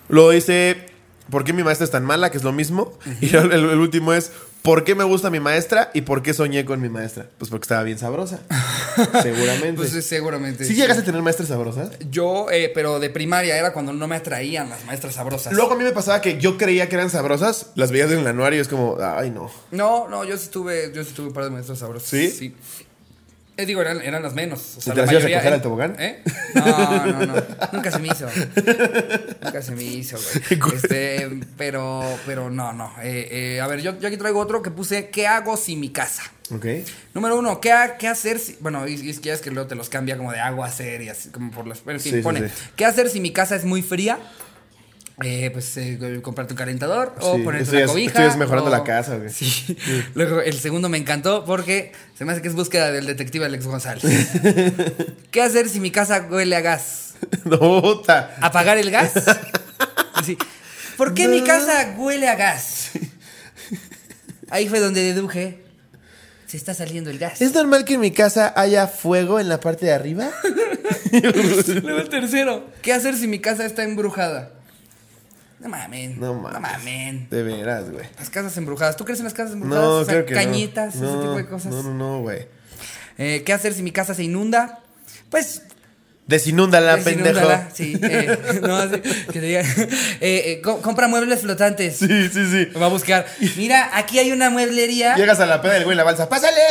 Luego dice, ¿por qué mi maestra es tan mala? Que es lo mismo. Y el, el último es, ¿por qué me gusta mi maestra? ¿Y por qué soñé con mi maestra? Pues porque estaba bien sabrosa. Seguramente. Pues sí, seguramente. ¿Sí llegaste a tener maestras sabrosas? Yo, eh, pero de primaria era cuando no me atraían las maestras sabrosas. Luego a mí me pasaba que yo creía que eran sabrosas, las veías en el anuario y es como, ay no. No, no, yo sí tuve, yo sí tuve un par de maestros sabrosos. ¿Sí? Sí. Eh, digo, eran, eran las menos. O sea, ¿Y te la las ibas a mayoría. coger al tobogán? ¿Eh? No, no, no. Nunca se me hizo. Nunca se me hizo, güey. Este, pero, pero no, no. Eh, eh, a ver, yo, yo aquí traigo otro que puse: ¿Qué hago si mi casa? Ok. Número uno, ¿qué, ha- qué hacer si. Bueno, y, y es que ya es que luego te los cambia como de agua a hacer y así, como por las. En fin, Sí, sí, pone: sí. ¿Qué hacer si mi casa es muy fría? Eh, pues eh, comprarte un calentador o Sí, ponerte esto una es- cobija. esto ya es mejorando o- la casa, güey. Sí. Luego, el segundo me encantó porque se me hace que es búsqueda del detective Alex González. ¿Qué hacer si mi casa huele a gas? No, ta. ¿Apagar el gas? Sí. ¿Por qué mi casa huele a gas? Ahí fue donde deduje. Se está saliendo el gas. ¿Es normal que en mi casa haya fuego en la parte de arriba? Luego el tercero. ¿Qué hacer si mi casa está embrujada? No mamen. No No mames. mamen. De veras, güey. Las casas embrujadas. ¿Tú crees en las casas embrujadas? No, O sea, creo que no. cañitas, ese No, tipo de cosas. No, no, no, güey. Eh, ¿Qué hacer si mi casa se inunda? Pues Desinúndala, pendejo. desinúndala, Sí, eh, no, así, que te diga, eh, eh, co- compra muebles flotantes. Sí, sí, sí. Va a buscar. Mira, aquí hay una mueblería. Llegas a la peda del güey en la balsa. ¡Pásale!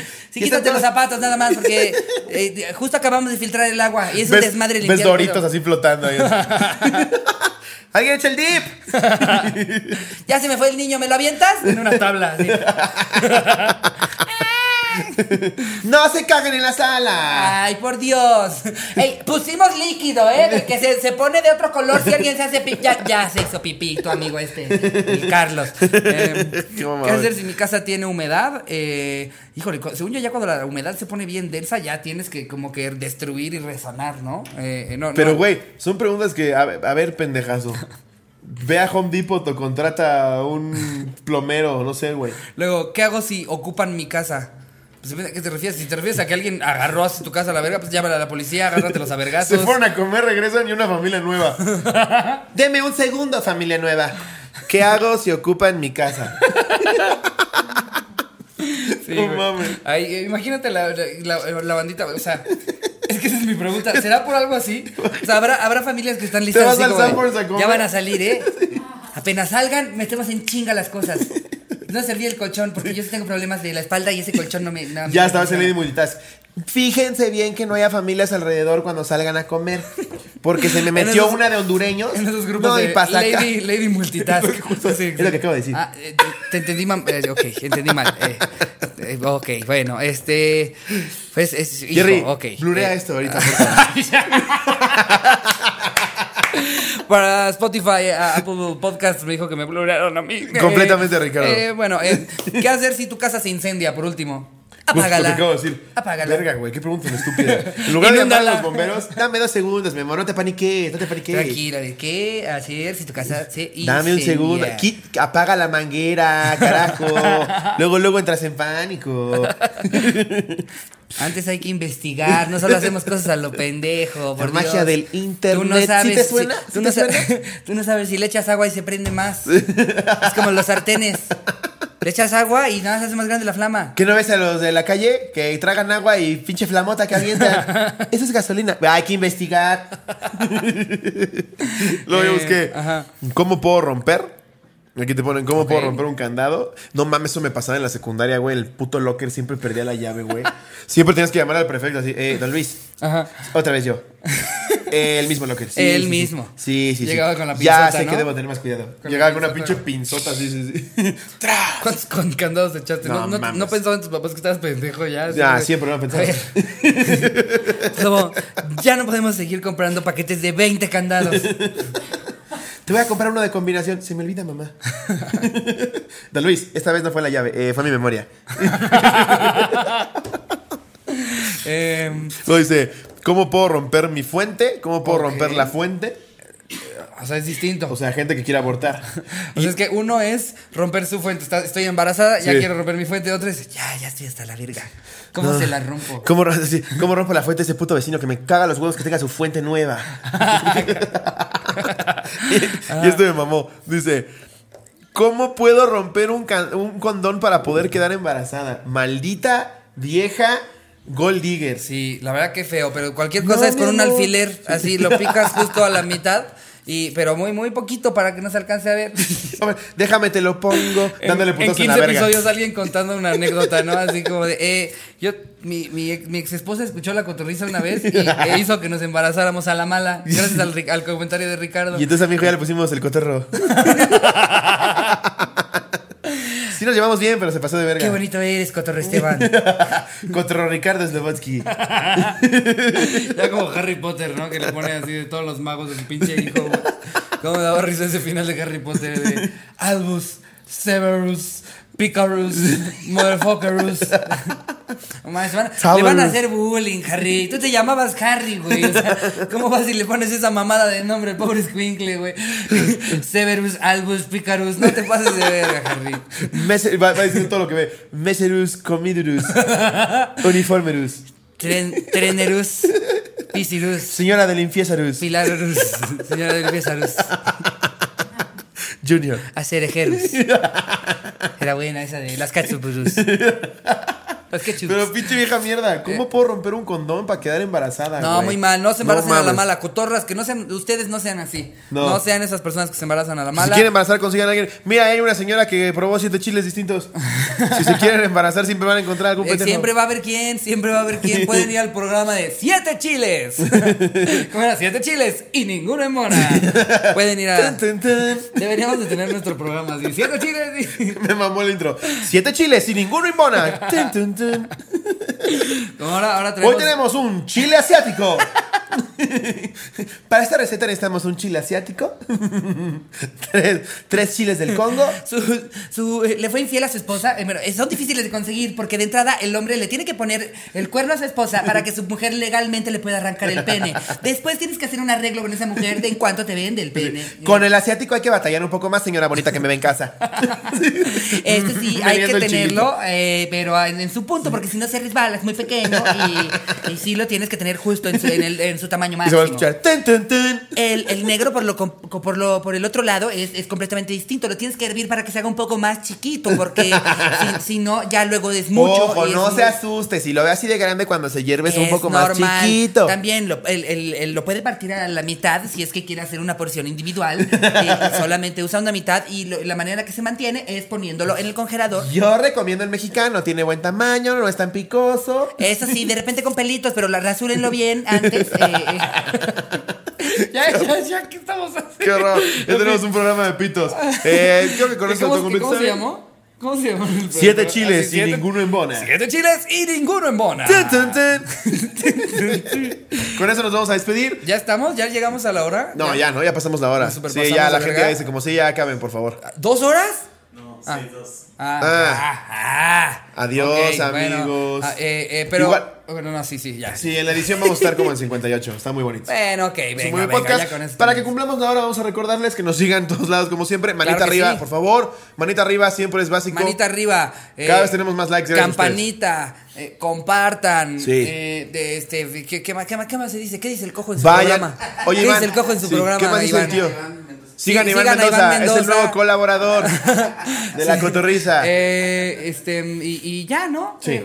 Sí, quítate los zapatos nada más porque justo acabamos de filtrar el agua y es un ves, desmadre ves limpiar. doritos todo. así flotando ahí. ¡Alguien echa el dip! Ya se me fue el niño, ¿me lo avientas? En una tabla. así. ¡No se caguen en la sala! Ay, por Dios. Ey, pusimos líquido, ¿eh? Que se, se pone de otro color si alguien se hace pipí. Ya, ya se hizo pipí, tu amigo este, el Carlos. Eh, Qué ¿Qué mamador. hacer si mi casa tiene humedad? Eh, híjole, según yo, ya cuando la humedad se pone bien densa, ya tienes que como que destruir y resanar, ¿no? Eh, eh, no Pero, no. güey, son preguntas que. A ver, a ver, pendejazo. Ve a Home Depot o contrata a un plomero, no sé, güey. Luego, ¿qué hago si ocupan mi casa? Pues, ¿A qué te refieres? Si te refieres a que alguien agarró así tu casa a la verga, pues llámale a la policía, agárratelos a vergazos. Se fueron a comer, regresan y una familia nueva. Deme un segundo, familia nueva. ¿Qué hago si ocupan mi casa? Sí, No güey. mames. Ay, eh, imagínate la, la- la bandita, o sea, es que esa es mi pregunta. ¿Será por algo así? O sea, habrá, habrá familias que están listas vas así al como de, Sanborns a comer. Ya van a salir, ¿eh? Apenas salgan, metemos en chinga las cosas. No serví el colchón porque yo sí tengo problemas de la espalda y ese colchón no me. no me Ya estabas en Multitask. Fíjense bien que no haya familias alrededor cuando salgan a comer. Porque se me metió esos- una de hondureños. En esos grupos no, de y pasa acá. Lady, Lady Multitask. Sí, Es lo que acabo de decir. Ah, eh, te, te entendí mal. eh, ok, entendí mal. eh, eh, ok, bueno, este. Pues es. hijo, Jerry, ok. blurea eh, esto ahorita, por favor. Para Spotify, Apple Podcast me dijo que me blurearon a mí. Completamente, Ricardo. eh, bueno, eh, ¿qué hacer si tu casa se incendia, por último? Justo lo que Apágala. acabo de decir. Apágala. Verga, güey, qué pregunta tan estúpida. En lugar de llamar a los bomberos, dame dos segundos, mi amor, no te paniques, no te paniques. Tranquila, ¿de qué hacer si tu casa se Dame un incendia? segundo. Apaga la manguera, carajo. luego, luego entras en pánico. Antes hay que investigar, no solo hacemos cosas a lo pendejo. Por La magia Dios. del internet. Tú no sabes tú, ¿Sí no te sa- suena? tú no sabes si le echas agua y se prende más. es como los sartenes. Le echas agua y nada más hace más grande la flama. ¿Qué no ves a los de la calle que tragan agua y pinche flamota que avientan? Eso es gasolina. Hay que investigar. Luego yo Eh, busqué. ajá. ¿Cómo puedo romper? Aquí te ponen, ¿cómo puedo romper un candado? No mames, eso me pasaba en la secundaria, güey. El puto locker siempre perdía la llave, güey. Siempre tenías que llamar al prefecto así, eh, don Luis, Ajá. otra vez yo. El mismo locker. Sí, El sí, mismo. Sí, sí, sí. Llegaba con la Ya pinzota, sé ¿no? que debo tener más cuidado. Con Llegaba con una pinche pinzota. sí, sí, sí. ¿Cuántos con candados echaste? No, No no, no pensaban tus papás que estabas pendejo ya. Ya, siempre lo han pensado. A ver. Como, ya no podemos seguir comprando paquetes de 20 candados. Te voy a comprar uno de combinación. Se me olvida, mamá. Don Luis, esta vez no fue la llave, eh, fue mi memoria. Eh, Luego dice, ¿cómo puedo romper mi fuente? ¿Cómo puedo romper la fuente? o sea, es distinto. O sea, gente que quiere abortar. O sea, es que uno es romper su fuente. Está- estoy embarazada, ya Sí. quiero romper mi fuente. Otro es, ya, ya estoy hasta la verga. ¿Cómo se la rompo? ¿Cómo, ¿Cómo rompo la fuente de ese puto vecino que me caga los huevos que tenga su fuente nueva? y, y esto me mamó. Dice, ¿cómo puedo romper un condón para poder quedar embarazada? Maldita vieja gold digger. Sí, la verdad que feo, pero cualquier No, cosa es con un alfiler. Así lo picas justo a la mitad Y, pero muy, muy poquito para que no se alcance a ver. Hombre, déjame te lo pongo, dándole en, putos en en, 15 la verga. episodios alguien contando una anécdota, ¿no? Así como de, eh, yo, mi, mi, ex- mi ex esposa escuchó la cotorriza una vez y e hizo que nos embarazáramos a la mala, gracias al, al comentario de Ricardo. Y entonces a mi hijo ya le pusimos el cotorro. sí nos llevamos bien, pero se pasó de verga. Qué bonito eres, Cotorro Esteban. Cotorro Ricardo Slobotsky. Ya como Harry Potter, ¿no? Que le pone así de todos los magos de su pinche hijo. ¿Cómo daba risa ese final de Harry Potter de Albus, Severus, Picarus, Motherfuckerus. Van- le van a hacer bullying, Harry. Tú te llamabas Harry, güey. O sea, ¿cómo vas y le pones esa mamada de nombre, pobre Squinkle, güey? Severus, Albus, Picarus. No te pases de verga, Harry. Va, va diciendo todo lo que ve. Meserus Comidurus. Uniformerus. Tren, trenerus, Pisirus. Señora del Infiesarus. Pilarus, señora del Pésarus, Junior. Acerejerus. Era buena esa de las Pero pinche vieja mierda, ¿cómo puedo romper un condón para quedar embarazada? no, güey? muy mal, no se embaracen a la mala. Cotorras, que no sean, ustedes no sean así. No. No, sean esas personas que se embarazan a la Si mala. se quieren embarazar, consigan a alguien. Mira, hay una señora que probó siete chiles distintos. si se quieren embarazar, siempre van a encontrar algún Eh, siempre va a haber quién, siempre va a haber quién. Pueden ir al programa de Siete Chiles. ¿Cómo era? Siete Chiles y ninguno en mona. Pueden ir a. Deberíamos de tener nuestro programa así. Siete Chiles y. Me mamó el intro. Siete chiles y ninguno imbona. Tun, ahora, Hoy tenemos un chile asiático. Para esta receta necesitamos un chile asiático. tres, tres chiles del Congo. Su, su- eh, le fue infiel a su esposa. Eh, bueno, eh, son difíciles de conseguir porque de entrada el hombre le tiene que poner el cuerno a su esposa para que su mujer legalmente le pueda arrancar el pene. Después tienes que hacer un arreglo con esa mujer de en cuánto te vende el pene. Con el asiático hay que batallar un poco más, señora bonita que me ve en casa. Este sí, hay que tenerlo, eh, pero en, en su punto, porque si no se resbala, es muy pequeño y, y sí lo tienes que tener justo en su, en el- en su tamaño Y se va a máximo. escuchar. Tun, tun. El, el negro por lo, por lo por el otro lado es, es completamente distinto. Lo tienes que hervir para que se haga un poco más chiquito, porque si, si no, ya luego es mucho. Ojo, y es no muy- se asuste. Si lo ve así de grande cuando se hierve es, un poco normal. más chiquito. También lo, el- el- el- lo puede partir a la mitad si es que quiere hacer una porción individual. eh, y solamente usa una mitad y lo- la manera que se mantiene es poniéndolo en el congelador. Yo recomiendo el mexicano. Tiene buen tamaño, no es tan picoso. Eso sí, de repente con pelitos, pero la rasúrenlo bien antes. eh, eh. ya, ya, ya, ¿qué estamos haciendo? Qué horror. Ya tenemos un programa de pitos. Eh, creo que con esto ¿Cómo, ¿Cómo se llamó? ¿Cómo se llamó? el Siete chiles Así, y siete- ninguno en bona. Siete chiles y ninguno en bona. Con eso nos vamos a despedir. ¿Ya estamos? ¿Ya llegamos a la hora? No, ya no, ya pasamos la hora. Sí, ya la gente ya dice como si ya acaben, por favor. ¿Dos horas? No, Ah. sí, dos. Ah, Ah. ah, ah. Adiós, amigos. Ah, eh, eh, pero. Igual- Bueno, no, sí, sí, ya. Sí, en la edición vamos a estar como en 58. Está muy bonito. Bueno, ok, venga, muy buen venga, podcast. ya con eso Para que cumplamos la hora, vamos a recordarles que nos sigan en todos lados, como siempre. Manita Claro arriba, sí. por favor. Manita arriba siempre es básico. Manita arriba. eh, Cada vez tenemos más likes, Campanita. eh, compartan. Sí. eh, de este, ¿qué, qué más, qué, más, qué más se dice? ¿Qué dice el cojo en su Vayan. programa? Oye, ¿Qué Iván. dice el cojo en su Sí, programa? ¿Qué más dice el Iván? tío? Sigan Sí, a Iván sigan a Mendoza, Iván es el Mendoza. nuevo colaborador de la cotorriza. Eh, este, y, y ya, ¿no? Sí. Eh,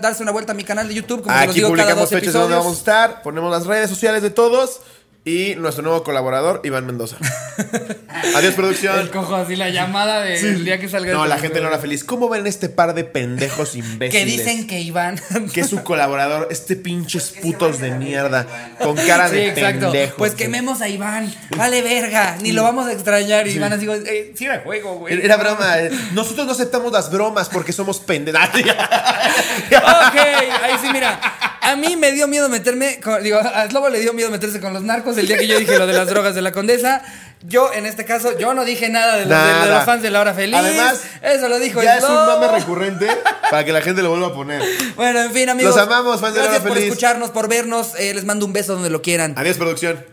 darse una vuelta a mi canal de YouTube, como los Aquí digo cada publicamos dos fechas de donde episodios. vamos a estar, ponemos las redes sociales de todos y nuestro nuevo colaborador, Iván Mendoza. Adiós, El producción. cojo así, la llamada del día que salga No, el la gente no era feliz. ¿Cómo ven este par de pendejos imbéciles? Que dicen que Iván. que es su colaborador, este pinches putos de mierda, con cara Sí, de exacto. pendejo. Pues quememos a Iván. Vale, verga. Ni lo vamos a extrañar. Y Iván así, eh, sí era juego, güey. Era broma. eh. Nosotros no aceptamos las bromas porque somos pendejos. Ok, ahí sí, mira. A mí me dio miedo meterme. con- digo, a Slobo le dio miedo meterse con los narcos el día que yo dije lo de las drogas de la condesa. Yo, en este caso, yo no dije nada de los, de- de Nada. los fans de la hora feliz. Además, eso lo dijo ya es un mame recurrente para que la gente lo vuelva a poner. Bueno, en fin, amigos. Los amamos, fans de la Gracias hora por feliz. escucharnos, por vernos. Eh, les mando un beso donde lo quieran. Adiós, producción.